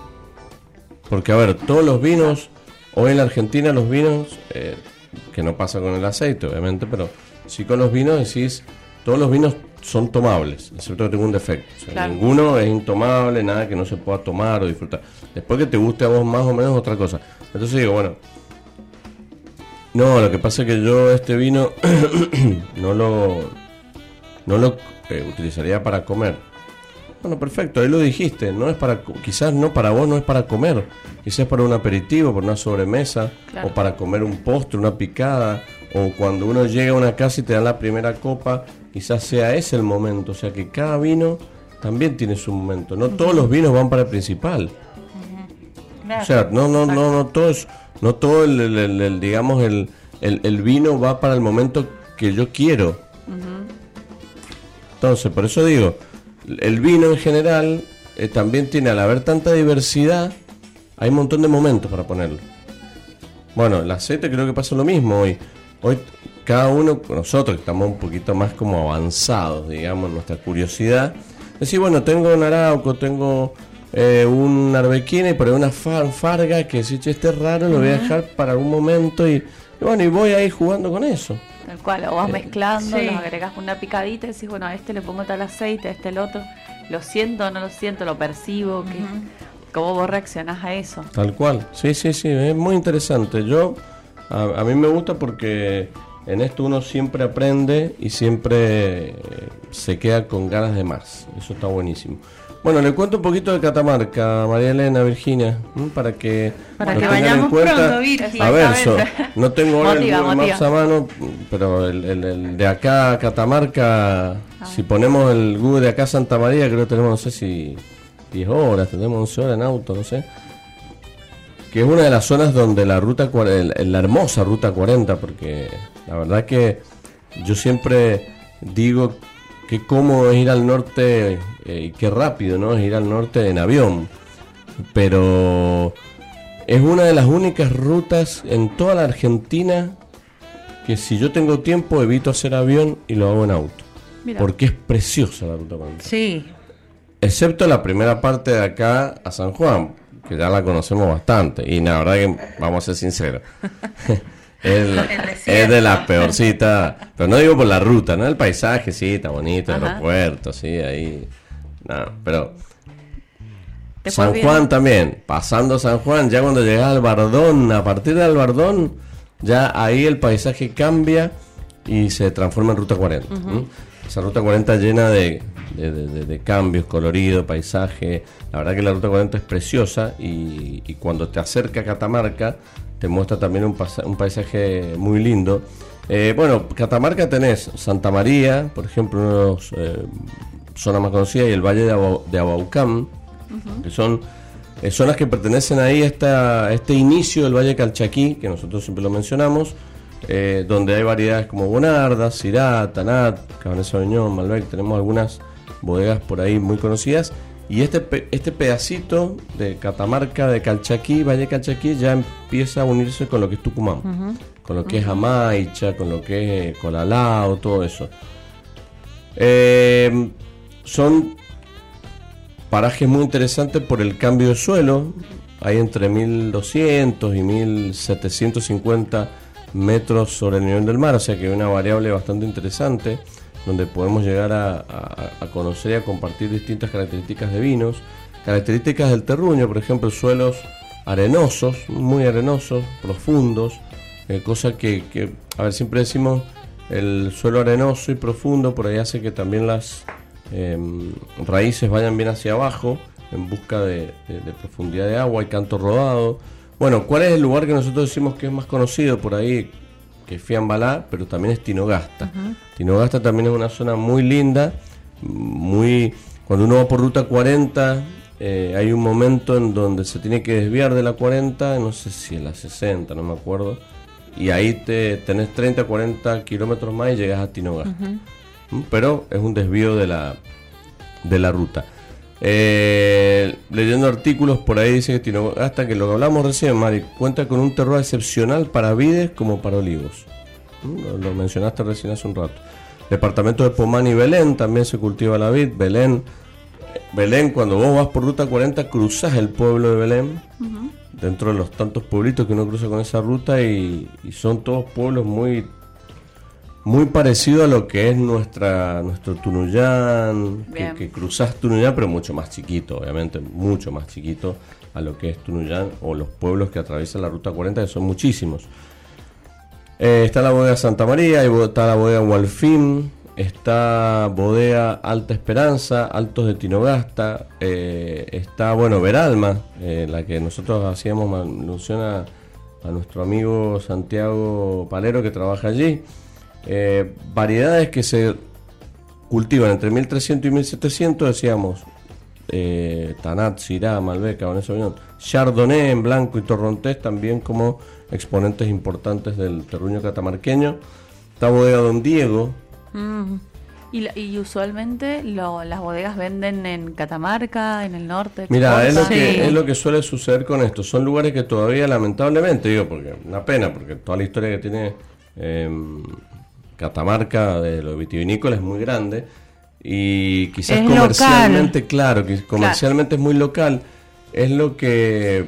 Porque, a ver, todos los vinos, hoy en la Argentina los vinos, eh, que no pasa con el aceite, obviamente, pero sí con los vinos decís, todos los vinos son tomables, excepto que tengo un defecto. Ninguno es intomable, nada que no se pueda tomar o disfrutar. Después que te guste a vos más o menos otra cosa. Entonces digo, bueno, no, lo que pasa es que yo este vino no lo no lo eh, utilizaría para comer. Bueno, perfecto, ahí lo dijiste, no es para quizás no para vos no es para comer, quizás para un aperitivo, para una sobremesa o para comer un postre, una picada o cuando uno llega a una casa y te dan la primera copa, quizás sea ese el momento, o sea que cada vino también tiene su momento, no todos los vinos van para el principal. O sea, no no no no todos no todo el, digamos, el, el, vino va para el momento que yo quiero. Entonces, por eso digo, el vino en general eh, también tiene, al haber tanta diversidad, hay un montón de momentos para ponerlo. Bueno, el aceite creo que pasa lo mismo hoy. Hoy cada uno, nosotros que estamos un poquito más como avanzados, digamos, nuestra curiosidad, decir, bueno, tengo un arauco, tengo eh, un arbequina y por ahí una farga que si este es raro lo voy a dejar para algún momento y Y bueno, y voy ahí jugando con eso. Tal cual, o vas Eh, mezclando, sí. los agregas una picadita y decís, bueno, a este le pongo tal aceite, a este el otro. Lo siento, no lo siento, lo percibo. que ¿Cómo vos reaccionás a eso? Tal cual, sí, sí, sí, es muy interesante. Yo, a, a mí me gusta porque en esto uno siempre aprende y siempre eh, se queda con ganas de más. Eso está buenísimo. Bueno, le cuento un poquito de Catamarca, María Elena, Virginia, ¿m? para que Para que tengan en vayamos cuenta. pronto. A ver, so- no tengo ahora el Google Maps a mano, pero el, el- el de acá a Catamarca, si ponemos el Google de acá a Santa María, creo que tenemos, no sé si 10 horas, tenemos 11 horas en auto, no sé que es una de las zonas donde la ruta la hermosa ruta 40 porque la verdad que yo siempre digo que cómodo es ir al norte eh, y qué rápido no es ir al norte en avión pero es una de las únicas rutas en toda la Argentina que si yo tengo tiempo evito hacer avión y lo hago en auto Mira. porque es preciosa la ruta 40 Sí, Excepto la primera parte de acá a San Juan, que ya la conocemos bastante. Y la verdad que, vamos a ser sinceros, es, la- es de las peorcitas. Pero no digo por la ruta, ¿no? El paisaje, sí, está bonito, el Ajá. aeropuerto, sí, ahí. No, pero San viene- Juan también, pasando San Juan, ya cuando llegas al Bardón, a partir del Bardón, ya ahí el paisaje cambia y se transforma en Ruta 40. ¿m? Esa Ruta 40 llena de, de- de- de- de cambios, colorido, paisaje. La verdad que la Ruta 40 es preciosa y, y cuando te acerca a Catamarca te muestra también un, un paisaje muy lindo. Eh, bueno, Catamarca tenés Santa María, por ejemplo, una de las eh, zonas más conocidas, y el Valle de, Aba- de Abaucán, que son eh, zonas que pertenecen ahí a, esta- a este inicio del Valle Calchaquí, que nosotros siempre lo mencionamos, eh, donde hay variedades como Bonarda, Syrah, Tanat, Cabernet Sauvignon, Malbec, tenemos algunas bodegas por ahí muy conocidas, y este, este pedacito de Catamarca, de Calchaquí, Valle Calchaquí, ya empieza a unirse con lo que es Tucumán, con lo que es Amaicha, con lo que es Colalao, todo eso. Eh, son parajes muy interesantes por el cambio de suelo. Hay entre 1200 y 1750 metros sobre el nivel del mar, o sea que hay una variable bastante interesante donde podemos llegar a, conocer y a compartir distintas características de vinos, características del terruño, por ejemplo, suelos arenosos, muy arenosos, profundos, eh, cosa que, que, a ver, siempre decimos el suelo arenoso y profundo, por ahí hace que también las eh, raíces vayan bien hacia abajo en busca de, de- de profundidad de agua y canto rodado. Bueno, ¿cuál es el lugar que nosotros decimos que es más conocido por ahí? Que es Fiambalá, pero también es Tinogasta. Tinogasta también es una zona muy linda, muy... Cuando uno va por ruta 40, eh, hay un momento en donde se tiene que desviar de la 40, no sé si es la 60, no me acuerdo, y ahí te tenés 30, 40 kilómetros más y llegas a Tinogasta. ¿Mm? Pero es un desvío de la, de la ruta. Eh, leyendo artículos por ahí dice que Tinogasta, que lo que hablamos recién, Mari, cuenta con un terroir excepcional para vides como para olivos. ¿Mm? Lo, lo mencionaste recién hace un rato. Departamento de Pomán y Belén también se cultiva la vid. Belén, Belén, cuando vos vas por ruta 40, cruzas el pueblo de Belén, dentro de los tantos pueblitos que uno cruza con esa ruta, y, y son todos pueblos muy muy parecido a lo que es nuestra nuestro Tunuyán, que, que cruzás Tunuyán, pero mucho más chiquito, obviamente, mucho más chiquito a lo que es Tunuyán o los pueblos que atraviesan la Ruta 40, que son muchísimos. Eh, está la bodega Santa María, está la bodega Walfim, está bodega Alta Esperanza, Altos de Tinogasta, eh, está, bueno, Veralma, eh, la que nosotros hacíamos mención a, a nuestro amigo Santiago Palero que trabaja allí. Eh, variedades que se cultivan entre 1300 y 1700, decíamos, eh, Tanat, Syrah, Malbec, Cabernet Sauvignon, Chardonnay en blanco y Torrontés también como exponentes importantes del terruño catamarqueño. Está bodega Don Diego, Mm. Y, usualmente lo- las bodegas venden en Catamarca, en el norte. Mira, es lo, que, Sí. es lo que suele suceder con esto. Son lugares que todavía, lamentablemente, digo, porque una pena, porque toda la historia que tiene em, Catamarca de lo vitivinícola es muy grande y quizás Es comercialmente, claro, que comercialmente es muy local. Es lo que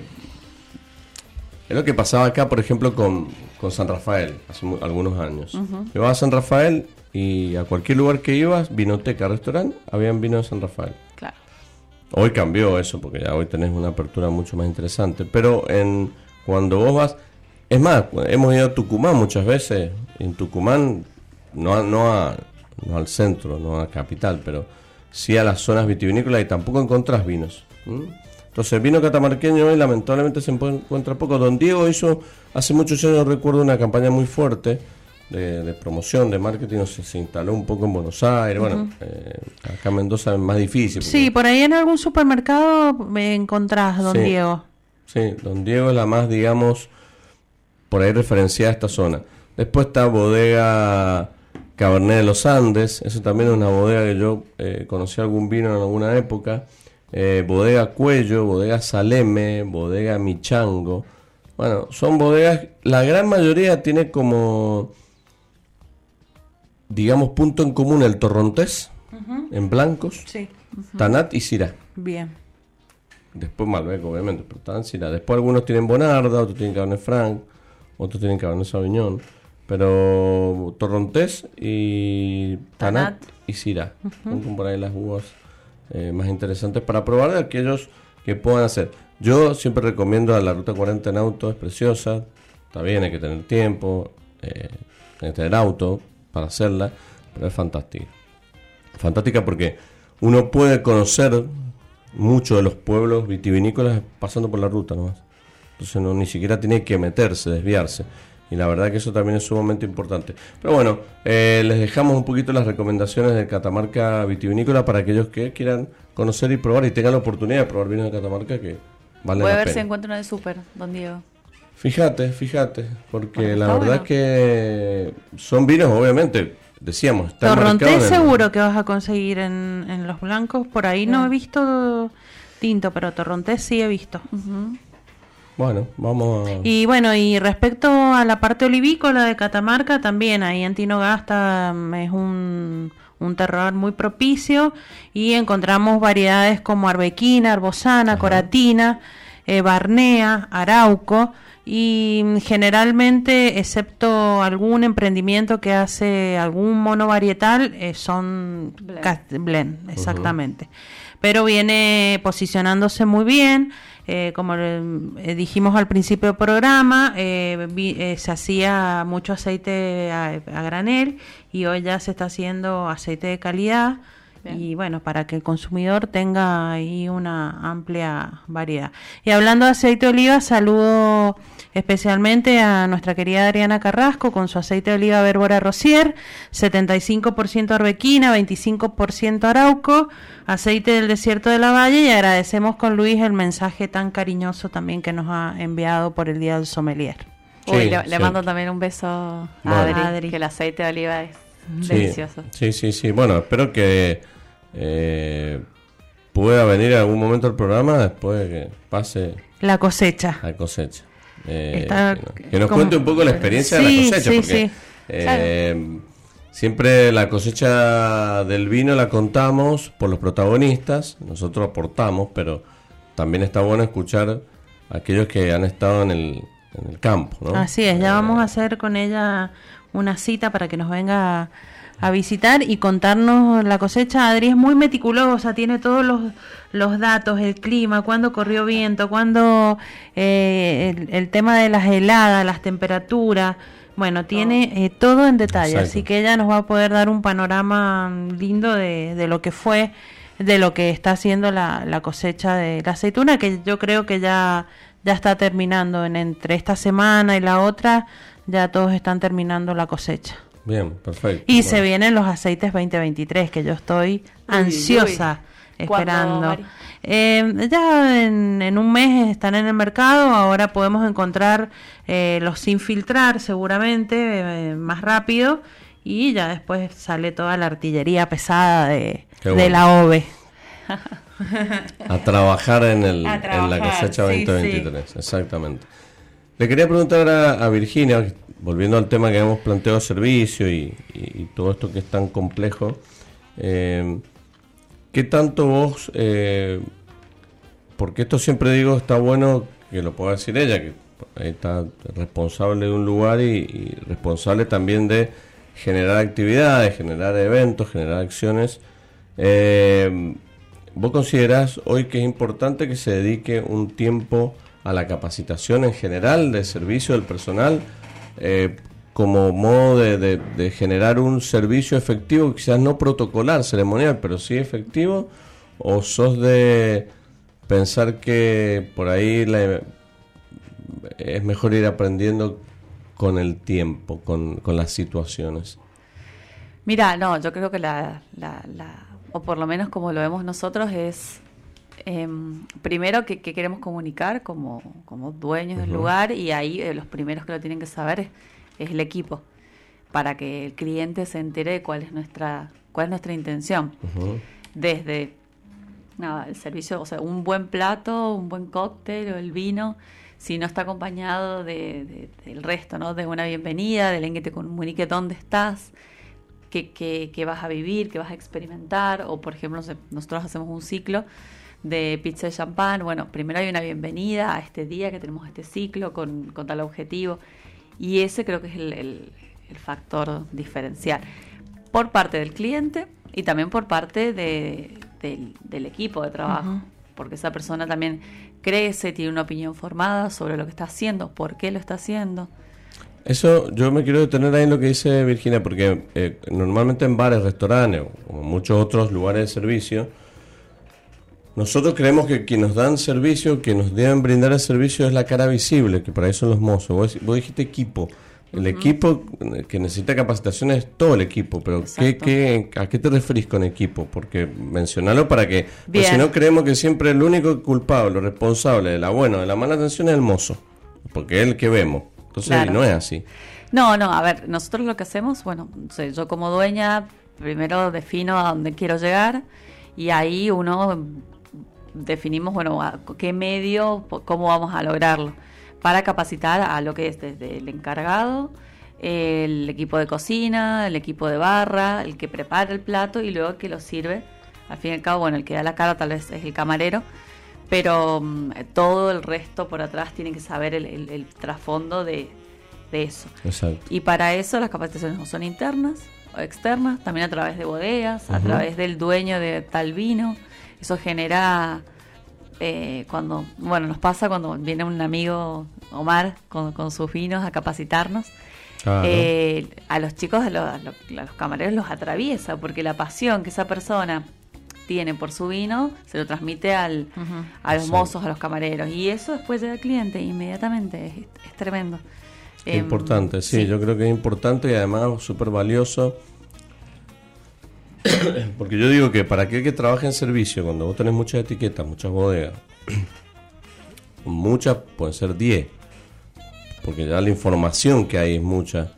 es lo que pasaba acá, por ejemplo, con, con San Rafael, hace algunos años. Iba a San Rafael y a cualquier lugar que ibas, vinoteca, restaurante, habían vino de San Rafael. Claro. Hoy cambió eso, porque ya hoy tenés una apertura mucho más interesante. Pero en cuando vos vas, es más, hemos ido a Tucumán muchas veces. En Tucumán, no, no, no al centro, no a capital, pero sí a las zonas vitivinícolas y tampoco encontrás vinos. Entonces, el vino catamarqueño hoy lamentablemente se encuentra poco. Don Diego hizo, hace muchos años recuerdo, una campaña muy fuerte de, promoción, de marketing, se, instaló un poco en Buenos Aires. Bueno, eh, acá en Mendoza es más difícil. Sí, por ahí en algún supermercado me encontrás, Don Diego. Sí, Don Diego es la más, digamos, por ahí referenciada a esta zona. Después está Bodega Cabernet de los Andes, eso también es una bodega que yo eh, conocí algún vino en alguna época. Eh, bodega Cuello, Bodega Saleme, Bodega Michango. Bueno, son bodegas, la gran mayoría tiene como, digamos, punto en común el torrontés, en blancos, Tanat y Syrah. Bien. Después Malbec, obviamente, pero Tanat y Syrah. Después algunos tienen Bonarda, otros tienen Cabernet Franc, otros tienen Cabernet Sauvignon. Pero Torrontés y Tanat, y Syrah. Son por ahí las uvas eh, más interesantes para probar de aquellos que puedan hacer. Yo siempre recomiendo a la Ruta 40 en auto, es preciosa. Está bien, hay que tener tiempo, eh, hay que tener auto para hacerla, pero es fantástica. Fantástica porque uno puede conocer mucho de los pueblos vitivinícolas pasando por la ruta nomás. Entonces no, ni siquiera tiene que meterse, desviarse. Y la verdad que eso también es sumamente importante. Pero bueno, eh, les dejamos un poquito las recomendaciones de Catamarca Vitivinícola para aquellos que quieran conocer y probar y tengan la oportunidad de probar vinos de Catamarca que vale Voy a ver si encuentro una de súper, don Diego. Fíjate, fíjate, porque la verdad es que son vinos, obviamente, decíamos, está Torrontés seguro que vas a conseguir en, los blancos, por ahí no he visto tinto, pero Torrontés sí he visto. Bueno, vamos a... Y bueno, y respecto a la parte olivícola de Catamarca, también ahí en Tinogasta mm, es un, un terroir muy propicio y encontramos variedades como arbequina, arbosana, coratina, eh, barnea, arauco y mm, generalmente, excepto algún emprendimiento que hace algún mono varietal, eh, son blend, exactamente. Pero viene posicionándose muy bien. Eh, como eh, dijimos al principio del programa, eh, se hacía mucho aceite a, granel y hoy ya se está haciendo aceite de calidad. Y bueno, para que el consumidor tenga ahí una amplia variedad. Y hablando de aceite de oliva, saludo especialmente a nuestra querida Adriana Carrasco con su aceite de oliva Bérbora Rosier, 75% arbequina, 25% arauco, aceite del desierto de la Valle y agradecemos con Luis el mensaje tan cariñoso también que nos ha enviado por el Día del Sommelier. le, mando también un beso a Adri, que el aceite de oliva es delicioso. Sí, sí, sí. Bueno, espero que eh, pueda venir en algún momento al programa después de que pase la cosecha. La cosecha. Eh, que, nos cuente un poco la experiencia de la cosecha. porque, eh, Siempre la cosecha del vino la contamos por los protagonistas, nosotros aportamos, pero también está bueno escuchar a aquellos que han estado en el, en el campo. ¿no? Así es, ya vamos a hacer con ella una cita para que nos venga a visitar y contarnos la cosecha. Adri es muy meticulosa, tiene todos los, los datos, el clima, cuándo corrió viento, cuándo eh, el, tema de las heladas, las temperaturas. Bueno, tiene eh, todo en detalle, así que ella nos va a poder dar un panorama lindo de, de lo que fue, de lo que está haciendo la, la cosecha de la aceituna, que yo creo que ya, ya está terminando en, entre esta semana y la otra, ya todos están terminando la cosecha. Bien, perfecto. Y se vienen los aceites 2023, que yo estoy ansiosa esperando. Eh, ya en, un mes están en el mercado, ahora podemos encontrar eh, los sin filtrar seguramente, eh, más rápido, y ya después sale toda la artillería pesada de, la OVE. A trabajar en, el, en la cosecha 2023, exactamente. Le quería preguntar a, Virginia, volviendo al tema que hemos planteado servicio y, todo esto que es tan complejo, eh, ¿qué tanto vos, eh, porque esto siempre digo está bueno que lo pueda decir ella, que está responsable de un lugar y, responsable también de generar actividades, generar eventos, generar acciones. Eh, ¿Vos considerás hoy que es importante que se dedique un tiempo a la capacitación en general de servicio del personal eh, como modo de, generar un servicio efectivo, quizás no protocolar, ceremonial, pero sí efectivo? ¿O sos de pensar que por ahí es mejor ir aprendiendo con el tiempo, con, las situaciones? Mira, no, yo creo que la, o por lo menos como lo vemos nosotros, es em, primero que, queremos comunicar como, como dueños del lugar y ahí eh, los primeros que lo tienen que saber es es el equipo, para que el cliente se entere de cuál es nuestra, cuál es nuestra intención. Desde nada, el servicio, o sea, un buen plato, un buen cóctel o el vino, si no está acompañado de, del resto, ¿no? De una bienvenida, de alguien que te comunique dónde estás, qué, qué, vas a vivir, qué vas a experimentar, o por ejemplo, nosotros hacemos un ciclo de pizza de champán, bueno, primero hay una bienvenida a este día que tenemos este ciclo con, con tal objetivo. Y ese creo que es el, factor diferencial por parte del cliente y también por parte del, equipo de trabajo, porque esa persona también crece, tiene una opinión formada sobre lo que está haciendo, por qué lo está haciendo. Eso yo me quiero detener ahí en lo que dice Virginia, porque eh, normalmente en bares, restaurantes o muchos otros lugares de servicio, nosotros creemos que quien nos dan servicio, que nos deben brindar el servicio es la cara visible, que para eso son los mozos. Vos, dijiste equipo. El equipo que necesita capacitación es todo el equipo, pero ¿qué, a qué te referís con equipo? Porque mencionalo para que, pues si no creemos que siempre el único culpable, responsable de la buena o de la mala atención es el mozo, porque es el que vemos. Entonces no es así. No, no, a ver, nosotros lo que hacemos, bueno, yo como dueña primero defino a dónde quiero llegar y ahí uno definimos, bueno, qué medio, cómo vamos a lograrlo, para capacitar a lo que es desde el encargado, el equipo de cocina, el equipo de barra, el que prepara el plato y luego el que lo sirve. Al fin y al cabo, bueno, el que da la cara tal vez es el camarero, pero mm, todo el resto por atrás tiene que saber el, trasfondo de, eso. Y para eso las capacitaciones no son internas o externas, también a través de bodegas, a través del dueño de tal vino eso genera, eh, cuando, bueno, nos pasa cuando viene un amigo, Omar, con, sus vinos a capacitarnos. Eh, a los chicos, a los, camareros los atraviesa, porque la pasión que esa persona tiene por su vino se lo transmite al, a los mozos, a los camareros. Y eso después llega al cliente inmediatamente. Es, tremendo. Em, importante, sí, yo creo que es importante y además súper valioso Porque yo digo que para aquel que trabaja en servicio, cuando vos tenés muchas etiquetas, muchas bodegas, muchas pueden ser 10, porque ya la información que hay es mucha.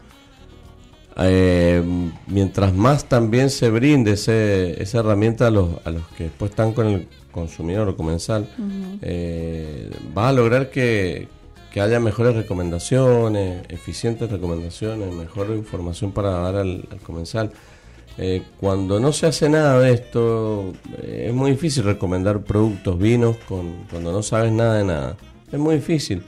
Eh, mientras más también se brinde ese, esa herramienta a los, a los que después están con el consumidor o comensal, eh, va a lograr que, que haya mejores recomendaciones, eficientes recomendaciones, mejor información para dar al comensal. Eh, cuando no se hace nada de esto, eh, es muy difícil recomendar productos, vinos, con, cuando no sabes nada de nada. Es muy difícil.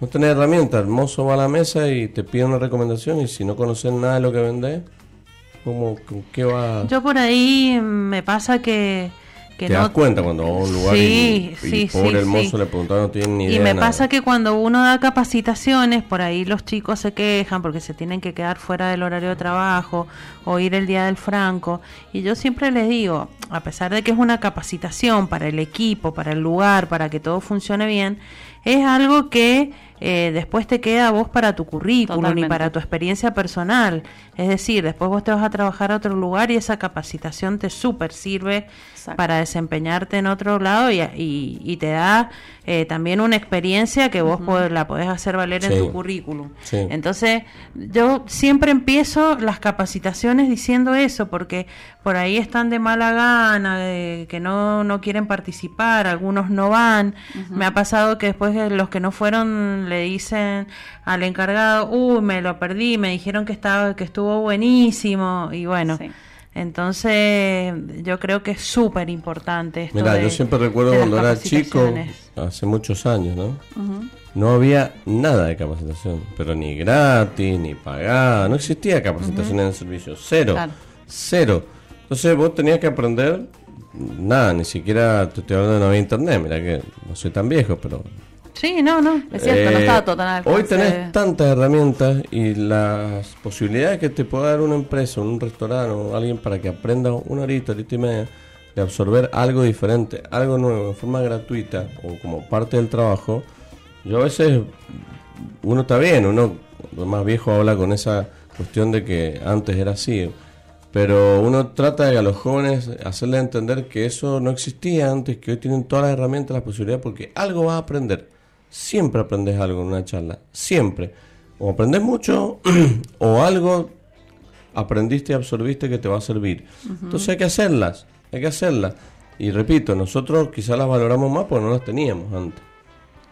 No tenés herramientas, el mozo va a la mesa y te pide una recomendación y si no conoces nada de lo que vendés, ¿cómo, ¿qué va? Yo por ahí me pasa que te das cuenta cuando vas a un lugar y, por el mozo le preguntaba no tienen ni idea. Y me pasa que cuando uno da capacitaciones, por ahí los chicos se quejan porque se tienen que quedar fuera del horario de trabajo o ir el día del franco. Y yo siempre les digo, a pesar de que es una capacitación para el equipo, para el lugar, para que todo funcione bien, es algo que eh, después te queda a vos para tu currículum y para tu experiencia personal. Es decir, después vos te vas a trabajar a otro lugar y esa capacitación te súper sirve para desempeñarte en otro lado y, y, te da eh, también una experiencia que vos la podés hacer valer en tu currículum. Entonces, yo siempre empiezo las capacitaciones diciendo eso, porque por ahí están de mala gana, de que no, no quieren participar, algunos no van. Me ha pasado que después de los que no fueron le dicen al encargado, uy, me lo perdí, me dijeron que estaba, que estuvo buenísimo, y bueno. Entonces, yo creo que es súper importante esto. Mira, yo siempre recuerdo cuando era chico, hace muchos años, ¿no? No había nada de capacitación, pero ni gratis, ni pagada, no existía capacitación en el servicio, cero, Claro. cero. Entonces vos tenías que aprender nada, ni siquiera te estoy hablando de no había internet, mira que no soy tan viejo, pero Sí, no, no. Es cierto, no eh, estaba todo tan al Hoy tenés tantas herramientas y las posibilidades que te puede dar una empresa, un restaurante o alguien para que aprenda una horita, horita y media de absorber algo diferente, algo nuevo, de forma gratuita o como parte del trabajo. Yo a veces, uno está bien, uno lo más viejo habla con esa cuestión de que antes era así. Pero uno trata de a los jóvenes hacerles entender que eso no existía antes, que hoy tienen todas las herramientas, las posibilidades, porque algo vas a aprender. Siempre aprendes algo en una charla, siempre. O aprendes mucho o algo aprendiste y absorbiste que te va a servir. Entonces hay que hacerlas, hay que hacerlas. Y repito, nosotros quizás las valoramos más porque no las teníamos antes.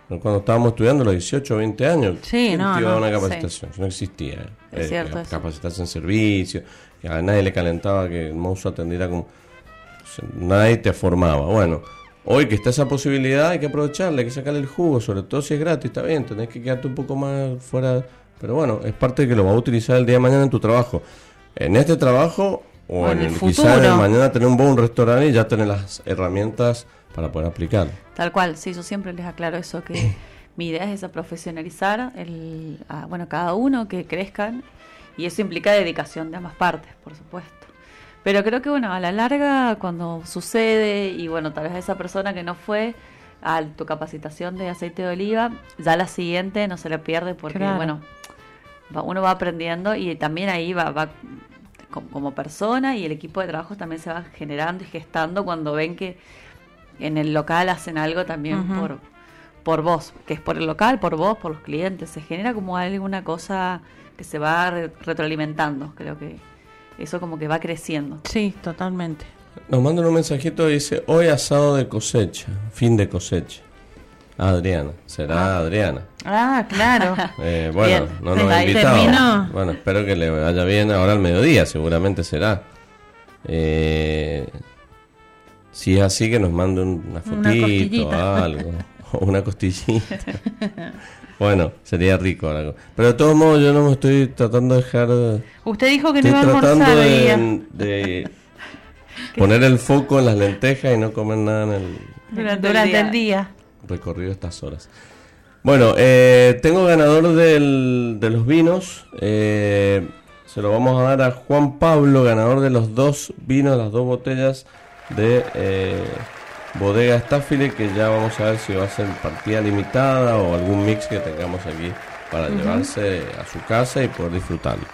Pero Cuando estábamos estudiando los 18 o 20 años, Sí, ¿quién no, una sí. capacitación? No existía. eh. Es cierto capacitarse en servicio, que a nadie le calentaba que el mozo atendiera como... o sea, Nadie te formaba. Bueno, hoy que está esa posibilidad hay que aprovecharla, hay que sacarle el jugo, sobre todo si es gratis, está bien, tenés que quedarte un poco más fuera... Pero bueno, es parte de que lo vas a utilizar el día de mañana en tu trabajo. En este trabajo o, O en en el, quizás en el mañana tener un buen restaurante y ya tener las herramientas para poder aplicar. Tal cual, sí, yo siempre les aclaro eso, que mi idea es esa, profesionalizar el, a, bueno, cada uno, que crezcan, y eso implica dedicación de ambas partes, por supuesto. Pero creo que, bueno, a la larga, cuando sucede, y bueno, tal vez esa persona que no fue a tu capacitación de aceite de oliva, ya la siguiente no se le pierde porque, Claro. bueno, uno va aprendiendo y también ahí va, va como, persona y el equipo de trabajo también se va generando y gestando cuando ven que en el local hacen algo también por, por vos, que es por el local, por vos, por los clientes. Se genera como alguna cosa que se va re- retroalimentando. Creo que eso como que va creciendo. Sí, totalmente. Nos mandan un mensajito y dice, hoy asado de cosecha, fin de cosecha. Adriana, será Adriana. Ah, claro. Eh, bueno, Bien. no nos ha invitado. Bueno, espero que le vaya bien ahora al mediodía, seguramente será. Eh, si es así, que nos mande un- una Una fotito costillita. algo. O una costillita. bueno, sería rico. algo. Pero de todos modos, yo no me estoy tratando de dejar... de- Usted dijo que no iba a tratando almorzar día. de, de poner el foco en las lentejas y no comer nada en el Durante el durante día. el día. recorrido estas horas. Bueno, eh, tengo ganador del- de los vinos. eh, se lo vamos a dar a Juan Pablo, ganador de los dos vinos, las dos botellas de eh, Bodega Staffile, que ya vamos a ver si va a ser partida limitada o algún mix que tengamos aquí para llevarse a su casa y poder disfrutarlo.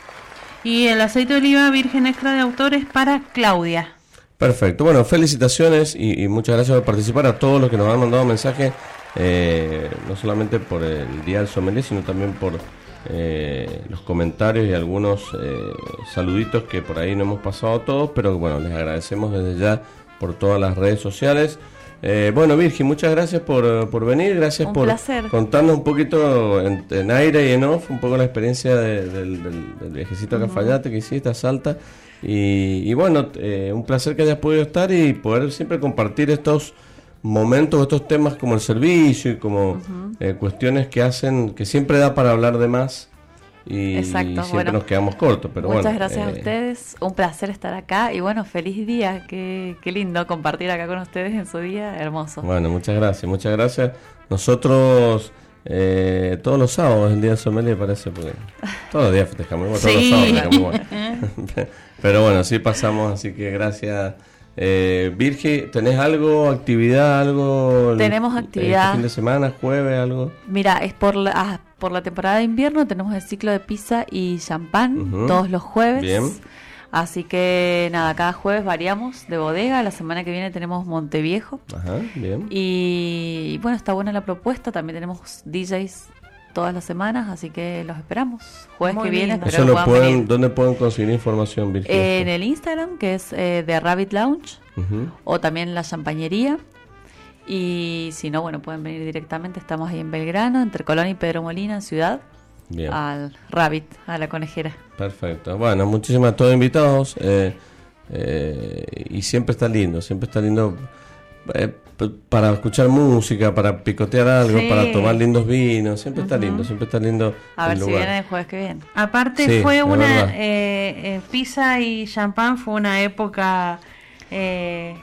Y el aceite de oliva virgen extra de autores para Claudia. Perfecto. Bueno, felicitaciones y, y muchas gracias por participar a todos los que nos han mandado mensajes, eh, no solamente por el Día del Sommelier, sino también por eh, los comentarios y algunos eh, saluditos que por ahí no hemos pasado todos, pero bueno, les agradecemos desde ya por todas las redes sociales. Eh, bueno, Virgin, muchas gracias por, por venir, gracias Un por placer. contarnos un poquito en, en aire y en off, un poco la experiencia de- del, del- del viajecito a Cafayate que hiciste a Salta. Y, y bueno, eh, un placer que hayas podido estar y poder siempre compartir estos momentos, estos temas como el servicio y como eh, cuestiones que hacen, que siempre da para hablar de más y, Exacto, siempre bueno. nos quedamos cortos. Pero Muchas bueno, gracias a eh, ustedes. Un placer estar acá. Y bueno, feliz día. Qué, qué lindo compartir acá con ustedes en su día. Hermoso. Bueno, muchas gracias, muchas gracias. Nosotros eh, todos los sábados, el día del sommelier parece, porque todos los días festejamos, todos Sí. los sábados festejamos. Pero bueno, sí pasamos, así que gracias. Eh, Virgi, ¿tenés algo, actividad, algo? Tenemos este actividad. fin de semana, jueves, algo? Mira, es por la, ah, por la temporada de invierno. Tenemos el ciclo de pizza y champán todos los jueves. Bien. Así que nada, cada jueves variamos de bodega. La semana que viene tenemos Monteviejo. Ajá, bien. Y, y bueno, está buena la propuesta. También tenemos DJs todas las semanas, así que los esperamos. Jueves Muy que viene, espero lo puedan pueden, venir. ¿Dónde pueden conseguir información, Virgi? En el Instagram, que es eh, de Rabbit Lounge, Ujú. o también la champañería. Y si no, bueno, pueden venir directamente. Estamos ahí en Belgrano, entre Colón y Pedro Molina, en Ciudad, Bien. al Rabbit, a la conejera. Perfecto. Bueno, muchísimas todos invitados. Eh, Eh, y siempre está lindo, siempre está lindo eh, para escuchar música, para picotear algo, Sí. para tomar lindos vinos, siempre está lindo, siempre está lindo. A el ver si viene el jueves que viene. Aparte Sí, fue una eh, eh, pizza y champán fue una época Eh,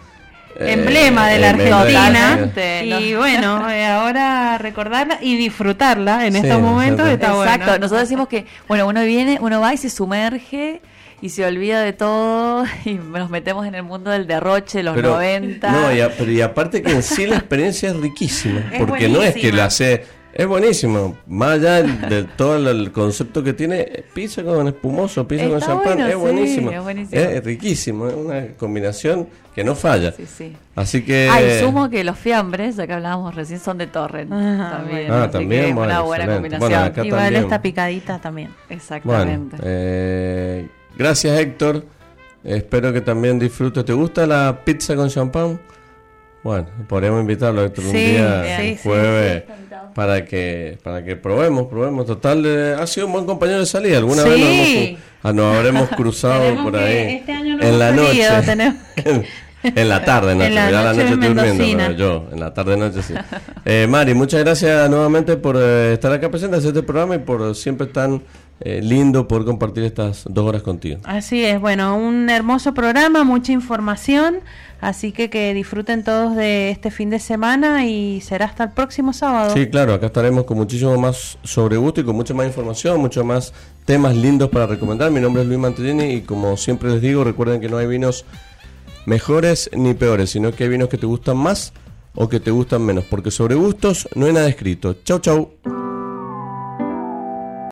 emblema de la emblema de la Argentina y bueno eh, ahora recordarla y disfrutarla en Sí, estos momentos exacto. está Exacto, bueno. nosotros decimos que, bueno, uno viene, uno va y se sumerge y se olvida de todo y nos metemos en el mundo del derroche de los 90. No, y, a- pero y aparte que en sí la experiencia es riquísima, Es porque no es que la hace... Es buenísimo, más allá del- de todo el, concepto que tiene, pizza con espumoso, pizza con champán, bueno, es sí, buenísimo. es buenísimo. Es riquísimo, es una combinación que no falla. Sí, sí. Así que... Ah, y sumo que los fiambres, ya que hablábamos recién, son de Torrent. Ajá, también. Ah, así también, que bueno, una buena excelente. combinación. Bueno, Igual también. esta picadita también. Bueno, Exactamente. eh, gracias Héctor. Espero que también disfrutes. ¿Te gusta la pizza con champán? Bueno, podríamos invitarlo Héctor un día, sí, un sí, jueves, para que para que probemos, probemos. Total, eh, ha sido un buen compañero de salida. Alguna vez nos, hemos, ah, nos habremos cruzado por ahí. este año no en la salido, noche. tenemos en la tarde, noche. En la ya la noche noche estoy durmiendo, pero yo, en la tarde noche sí. Eh, Mari, muchas gracias nuevamente por eh, estar acá presente en este programa y por siempre tan eh, lindo poder compartir estas dos horas contigo. Así es, bueno, un hermoso programa, mucha información, así que que disfruten todos de este fin de semana y será hasta el próximo sábado. Sí, claro, acá estaremos con muchísimo más sobre gusto y con mucha más información, mucho más temas lindos para recomendar. Mi nombre es Luis Mantellini y como siempre les digo, recuerden que no hay vinos mejores ni peores, sino que hay vinos que te gustan más o que te gustan menos, porque sobre gustos no hay nada escrito. Chau, chau.